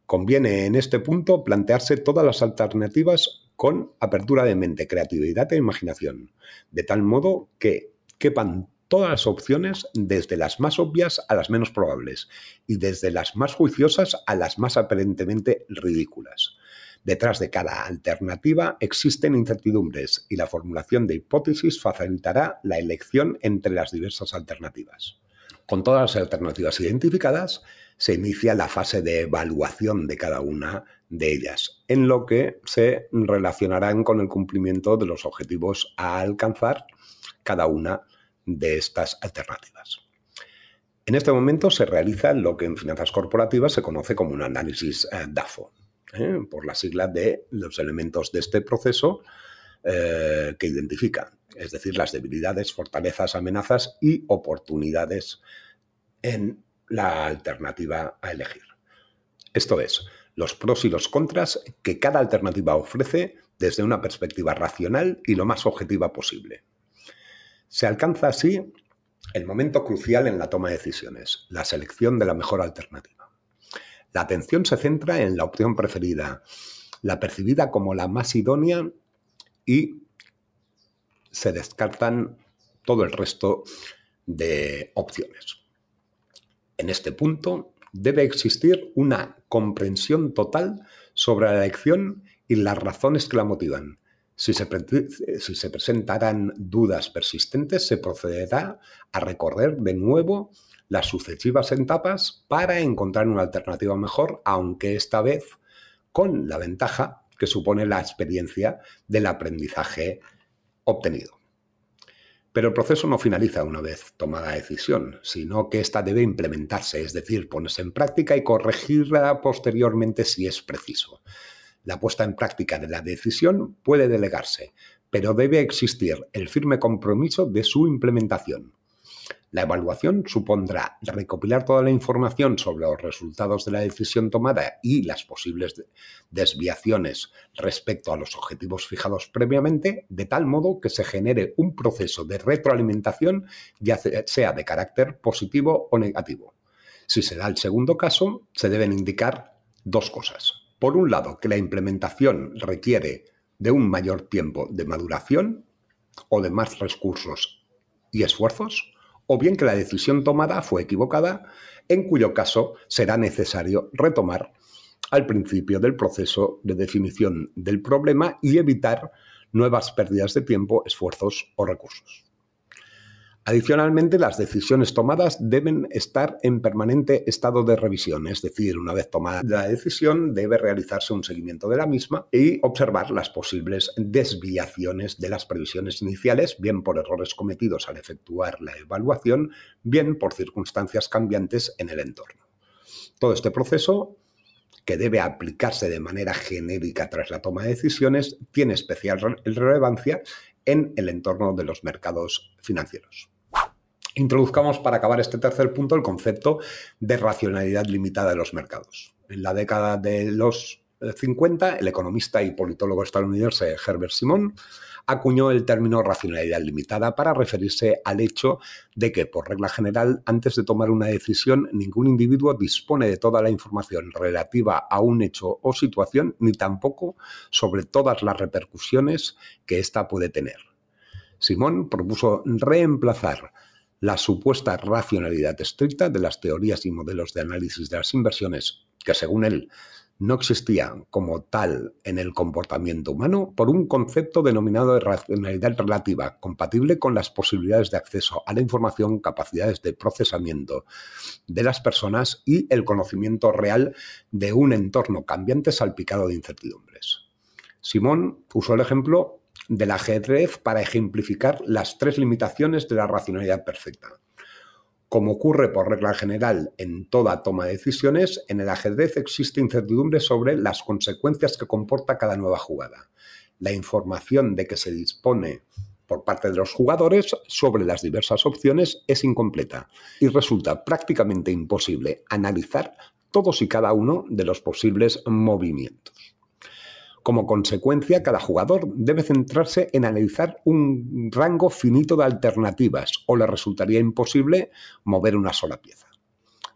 Conviene en este punto plantearse todas las alternativas con apertura de mente, creatividad e imaginación, de tal modo que quepan todas las opciones desde las más obvias a las menos probables y desde las más juiciosas a las más aparentemente ridículas. Detrás de cada alternativa existen incertidumbres y la formulación de hipótesis facilitará la elección entre las diversas alternativas. Con todas las alternativas identificadas, se inicia la fase de evaluación de cada una de ellas, en lo que se relacionarán con el cumplimiento de los objetivos a alcanzar cada una de estas alternativas. En este momento se realiza lo que en finanzas corporativas se conoce como un análisis eh, DAFO, ¿eh? por la sigla de los elementos de este proceso eh, que identifican, es decir, las debilidades, fortalezas, amenazas y oportunidades en la alternativa a elegir. Esto es, los pros y los contras que cada alternativa ofrece desde una perspectiva racional y lo más objetiva posible. Se alcanza así el momento crucial en la toma de decisiones, la selección de la mejor alternativa. La atención se centra en la opción preferida, la percibida como la más idónea y se descartan todo el resto de opciones. En este punto debe existir una comprensión total sobre la elección y las razones que la motivan. Si se, si dudas persistentes, se procederá a recorrer de nuevo las sucesivas etapas para encontrar una alternativa mejor, aunque esta vez con la ventaja que supone la experiencia del aprendizaje obtenido. Pero el proceso no finaliza una vez tomada la decisión, sino que ésta debe implementarse, es decir, ponerse en práctica y corregirla posteriormente si es preciso. La puesta en práctica de la decisión puede delegarse, pero debe existir el firme compromiso de su implementación. La evaluación supondrá recopilar toda la información sobre los resultados de la decisión tomada y las posibles desviaciones respecto a los objetivos fijados previamente, de tal modo que se genere un proceso de retroalimentación, ya sea de carácter positivo o negativo. Si se da el segundo caso, se deben indicar dos cosas. Por un lado, que la implementación requiere de un mayor tiempo de maduración o de más recursos y esfuerzos, o bien que la decisión tomada fue equivocada, en cuyo caso será necesario retomar al principio del proceso de definición del problema y evitar nuevas pérdidas de tiempo, esfuerzos o recursos. Adicionalmente, las decisiones tomadas deben estar en permanente estado de revisión, es decir, una vez tomada la decisión debe realizarse un seguimiento de la misma y observar las posibles desviaciones de las previsiones iniciales, bien por errores cometidos al efectuar la evaluación, bien por circunstancias cambiantes en el entorno. Todo este proceso que debe aplicarse de manera genérica tras la toma de decisiones, tiene especial relevancia en el entorno de los mercados financieros. Introduzcamos para acabar este tercer punto el concepto de racionalidad limitada de los mercados. En la década de los 50, el economista y politólogo estadounidense Herbert Simon acuñó el término racionalidad limitada para referirse al hecho de que, por regla general, antes de tomar una decisión, ningún individuo dispone de toda la información relativa a un hecho o situación, ni tampoco sobre todas las repercusiones que ésta puede tener. Simón propuso reemplazar la supuesta racionalidad estricta de las teorías y modelos de análisis de las inversiones, que según él no existían como tal en el comportamiento humano, por un concepto denominado de racionalidad relativa, compatible con las posibilidades de acceso a la información, capacidades de procesamiento de las personas y el conocimiento real de un entorno cambiante salpicado de incertidumbres. Simón usó el ejemplo del ajedrez para ejemplificar las tres limitaciones de la racionalidad perfecta. Como ocurre por regla general en toda toma de decisiones, en el ajedrez existe incertidumbre sobre las consecuencias que comporta cada nueva jugada. La información de que se dispone por parte de los jugadores sobre las diversas opciones es incompleta y resulta prácticamente imposible analizar todos y cada uno de los posibles movimientos. Como consecuencia, cada jugador debe centrarse en analizar un rango finito de alternativas o le resultaría imposible mover una sola pieza.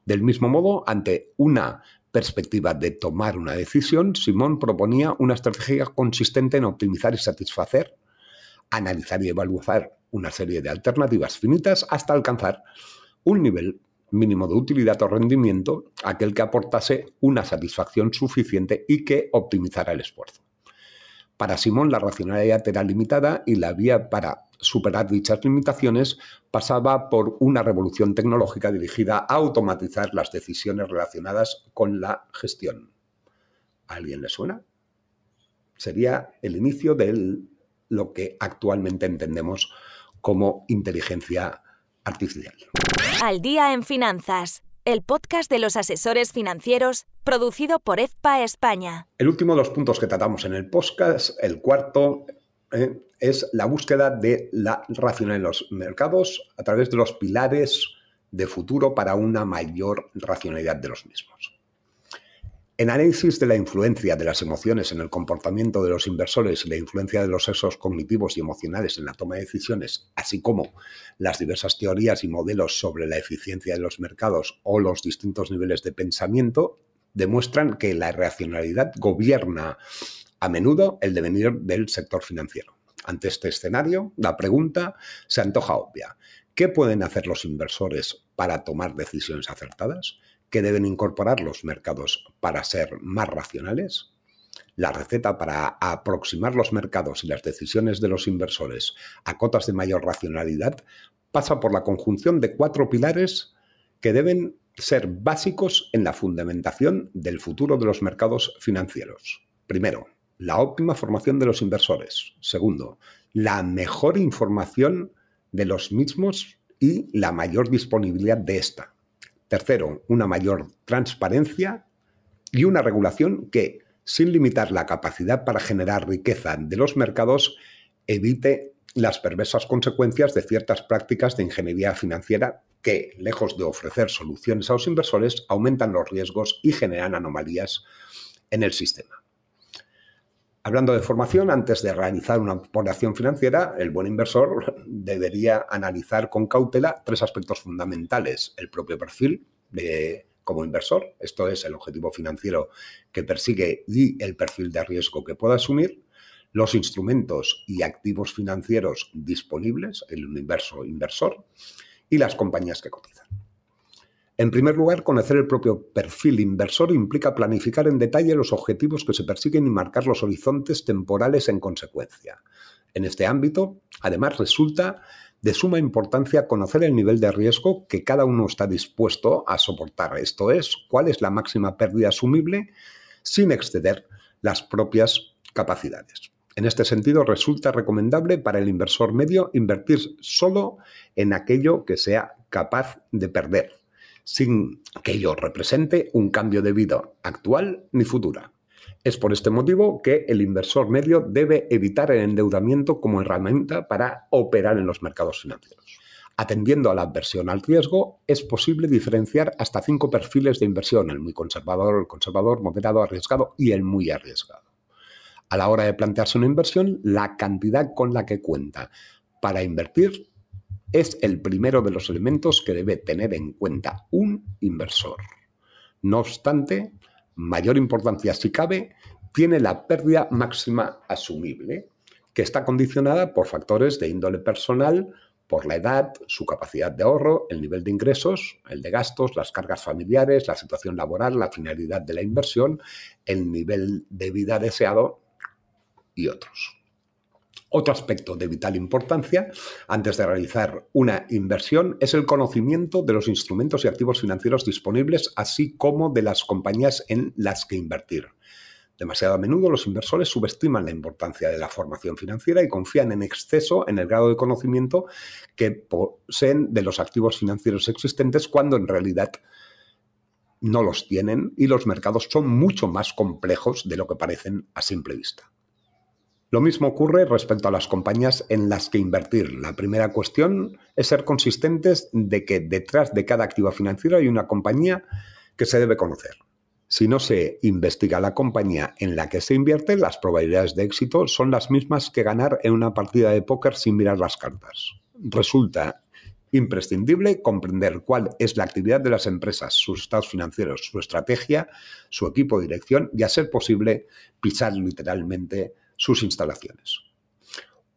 Del mismo modo, ante una perspectiva de tomar una decisión, Simón proponía una estrategia consistente en optimizar y satisfacer, analizar y evaluar una serie de alternativas finitas hasta alcanzar un nivel mínimo de utilidad o rendimiento, aquel que aportase una satisfacción suficiente y que optimizara el esfuerzo. Para Simón la racionalidad era limitada y la vía para superar dichas limitaciones pasaba por una revolución tecnológica dirigida a automatizar las decisiones relacionadas con la gestión. ¿A alguien le suena? Sería el inicio de lo que actualmente entendemos como inteligencia artificial. Al día en finanzas, el podcast de los asesores financieros producido por EFPA España. El último de los puntos que tratamos en el podcast, el cuarto, eh, es la búsqueda de la racionalidad en los mercados a través de los pilares de futuro para una mayor racionalidad de los mismos. En análisis de la influencia de las emociones en el comportamiento de los inversores y la influencia de los sexos cognitivos y emocionales en la toma de decisiones, así como las diversas teorías y modelos sobre la eficiencia de los mercados o los distintos niveles de pensamiento, demuestran que la racionalidad gobierna a menudo el devenir del sector financiero. Ante este escenario, la pregunta se antoja obvia. ¿Qué pueden hacer los inversores para tomar decisiones acertadas? Que deben incorporar los mercados para ser más racionales? La receta para aproximar los mercados y las decisiones de los inversores a cotas de mayor racionalidad pasa por la conjunción de cuatro pilares que deben ser básicos en la fundamentación del futuro de los mercados financieros. Primero, la óptima formación de los inversores. Segundo, la mejor información de los mismos y la mayor disponibilidad de esta. Tercero, una mayor transparencia y una regulación que, sin limitar la capacidad para generar riqueza de los mercados, evite las perversas consecuencias de ciertas prácticas de ingeniería financiera que, lejos de ofrecer soluciones a los inversores, aumentan los riesgos y generan anomalías en el sistema. Hablando de formación, antes de realizar una operación financiera, el buen inversor debería analizar con cautela tres aspectos fundamentales. El propio perfil de, como inversor, esto es el objetivo financiero que persigue y el perfil de riesgo que pueda asumir, los instrumentos y activos financieros disponibles, el universo inversor, y las compañías que cotizan. En primer lugar, conocer el propio perfil inversor implica planificar en detalle los objetivos que se persiguen y marcar los horizontes temporales en consecuencia. En este ámbito, además, resulta de suma importancia conocer el nivel de riesgo que cada uno está dispuesto a soportar, esto es, cuál es la máxima pérdida asumible sin exceder las propias capacidades. En este sentido, resulta recomendable para el inversor medio invertir solo en aquello que sea capaz de perder, sin que ello represente un cambio de vida actual ni futura. Es por este motivo que el inversor medio debe evitar el endeudamiento como herramienta para operar en los mercados financieros. Atendiendo a la adversión al riesgo, es posible diferenciar hasta cinco perfiles de inversión, el muy conservador, el conservador, moderado, arriesgado y el muy arriesgado. A la hora de plantearse una inversión, la cantidad con la que cuenta para invertir es el primero de los elementos que debe tener en cuenta un inversor. No obstante, mayor importancia si cabe, tiene la pérdida máxima asumible, que está condicionada por factores de índole personal, por la edad, su capacidad de ahorro, el nivel de ingresos, el de gastos, las cargas familiares, la situación laboral, la finalidad de la inversión, el nivel de vida deseado y otros. Otro aspecto de vital importancia antes de realizar una inversión es el conocimiento de los instrumentos y activos financieros disponibles, así como de las compañías en las que invertir. Demasiado a menudo los inversores subestiman la importancia de la formación financiera y confían en exceso en el grado de conocimiento que poseen de los activos financieros existentes cuando en realidad no los tienen y los mercados son mucho más complejos de lo que parecen a simple vista. Lo mismo ocurre respecto a las compañías en las que invertir. La primera cuestión es ser consistentes de que detrás de cada activo financiero hay una compañía que se debe conocer. Si no se investiga la compañía en la que se invierte, las probabilidades de éxito son las mismas que ganar en una partida de póker sin mirar las cartas. Resulta imprescindible comprender cuál es la actividad de las empresas, sus estados financieros, su estrategia, su equipo de dirección y, a ser posible, pisar literalmente sus instalaciones.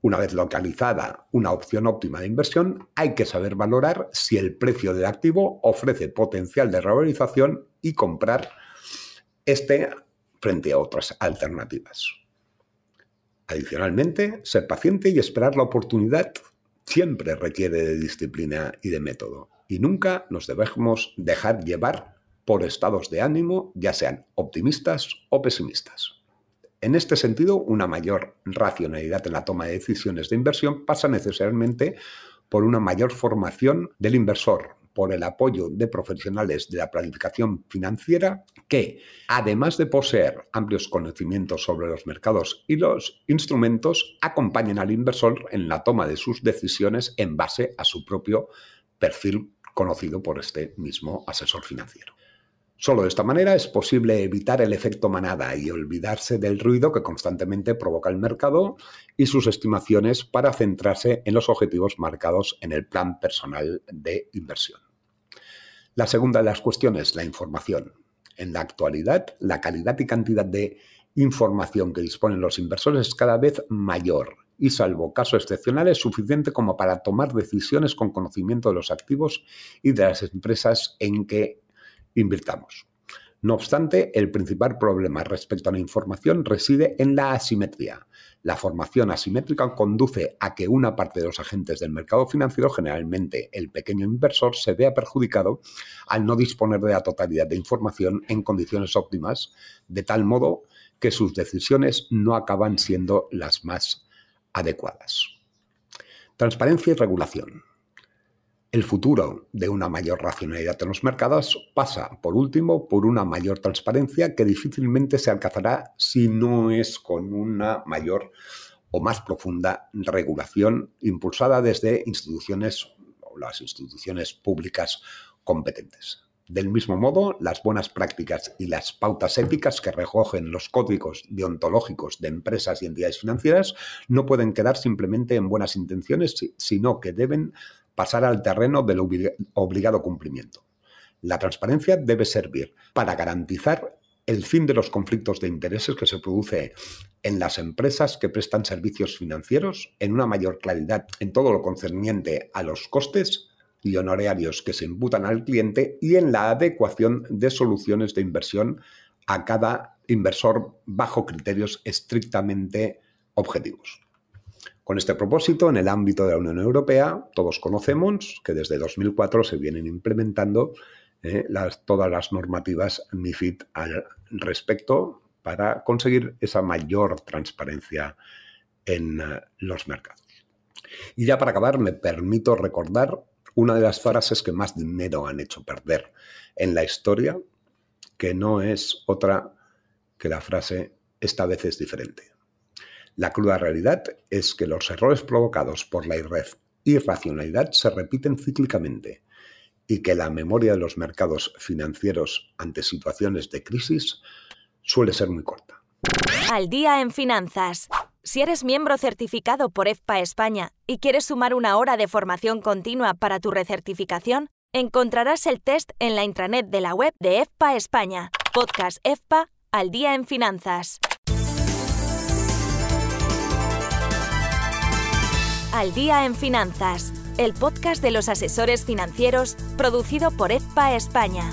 Una vez localizada una opción óptima de inversión, hay que saber valorar si el precio del activo ofrece potencial de revalorización y comprar este frente a otras alternativas. Adicionalmente, ser paciente y esperar la oportunidad siempre requiere de disciplina y de método, y nunca nos debemos dejar llevar por estados de ánimo, ya sean optimistas o pesimistas. En este sentido, una mayor racionalidad en la toma de decisiones de inversión pasa necesariamente por una mayor formación del inversor, por el apoyo de profesionales de la planificación financiera que, además de poseer amplios conocimientos sobre los mercados y los instrumentos, acompañen al inversor en la toma de sus decisiones en base a su propio perfil conocido por este mismo asesor financiero. Solo de esta manera es posible evitar el efecto manada y olvidarse del ruido que constantemente provoca el mercado y sus estimaciones para centrarse en los objetivos marcados en el plan personal de inversión. La segunda de las cuestiones, la información. En la actualidad, la calidad y cantidad de información que disponen los inversores es cada vez mayor y salvo casos excepcionales suficiente como para tomar decisiones con conocimiento de los activos y de las empresas en que invirtamos. No obstante, el principal problema respecto a la información reside en la asimetría. La formación asimétrica conduce a que una parte de los agentes del mercado financiero, generalmente el pequeño inversor, se vea perjudicado al no disponer de la totalidad de información en condiciones óptimas, de tal modo que sus decisiones no acaban siendo las más adecuadas. Transparencia y regulación. El futuro de una mayor racionalidad en los mercados pasa, por último, por una mayor transparencia que difícilmente se alcanzará si no es con una mayor o más profunda regulación impulsada desde instituciones o las instituciones públicas competentes. Del mismo modo, las buenas prácticas y las pautas éticas que recogen los códigos deontológicos de empresas y entidades financieras no pueden quedar simplemente en buenas intenciones, sino que deben pasar al terreno del obligado cumplimiento. La transparencia debe servir para garantizar el fin de los conflictos de intereses que se produce en las empresas que prestan servicios financieros, en una mayor claridad en todo lo concerniente a los costes y honorarios que se imputan al cliente y en la adecuación de soluciones de inversión a cada inversor bajo criterios estrictamente objetivos. Con este propósito, en el ámbito de la Unión Europea, todos conocemos que desde 2004 se vienen implementando eh, todas las normativas MIFID al respecto para conseguir esa mayor transparencia en eh, los mercados. Y ya para acabar, me permito recordar una de las frases que más dinero han hecho perder en la historia, que no es otra que la frase esta vez es diferente. La cruda realidad es que los errores provocados por la irracionalidad se repiten cíclicamente y que la memoria de los mercados financieros ante situaciones de crisis suele ser muy corta. Al día en finanzas. Si eres miembro certificado por EFPA España y quieres sumar una hora de formación continua para tu recertificación, encontrarás el test en la intranet de la web de EFPA España. Podcast EFPA al día en finanzas. Al Día en Finanzas, el podcast de los asesores financieros producido por EFPA España.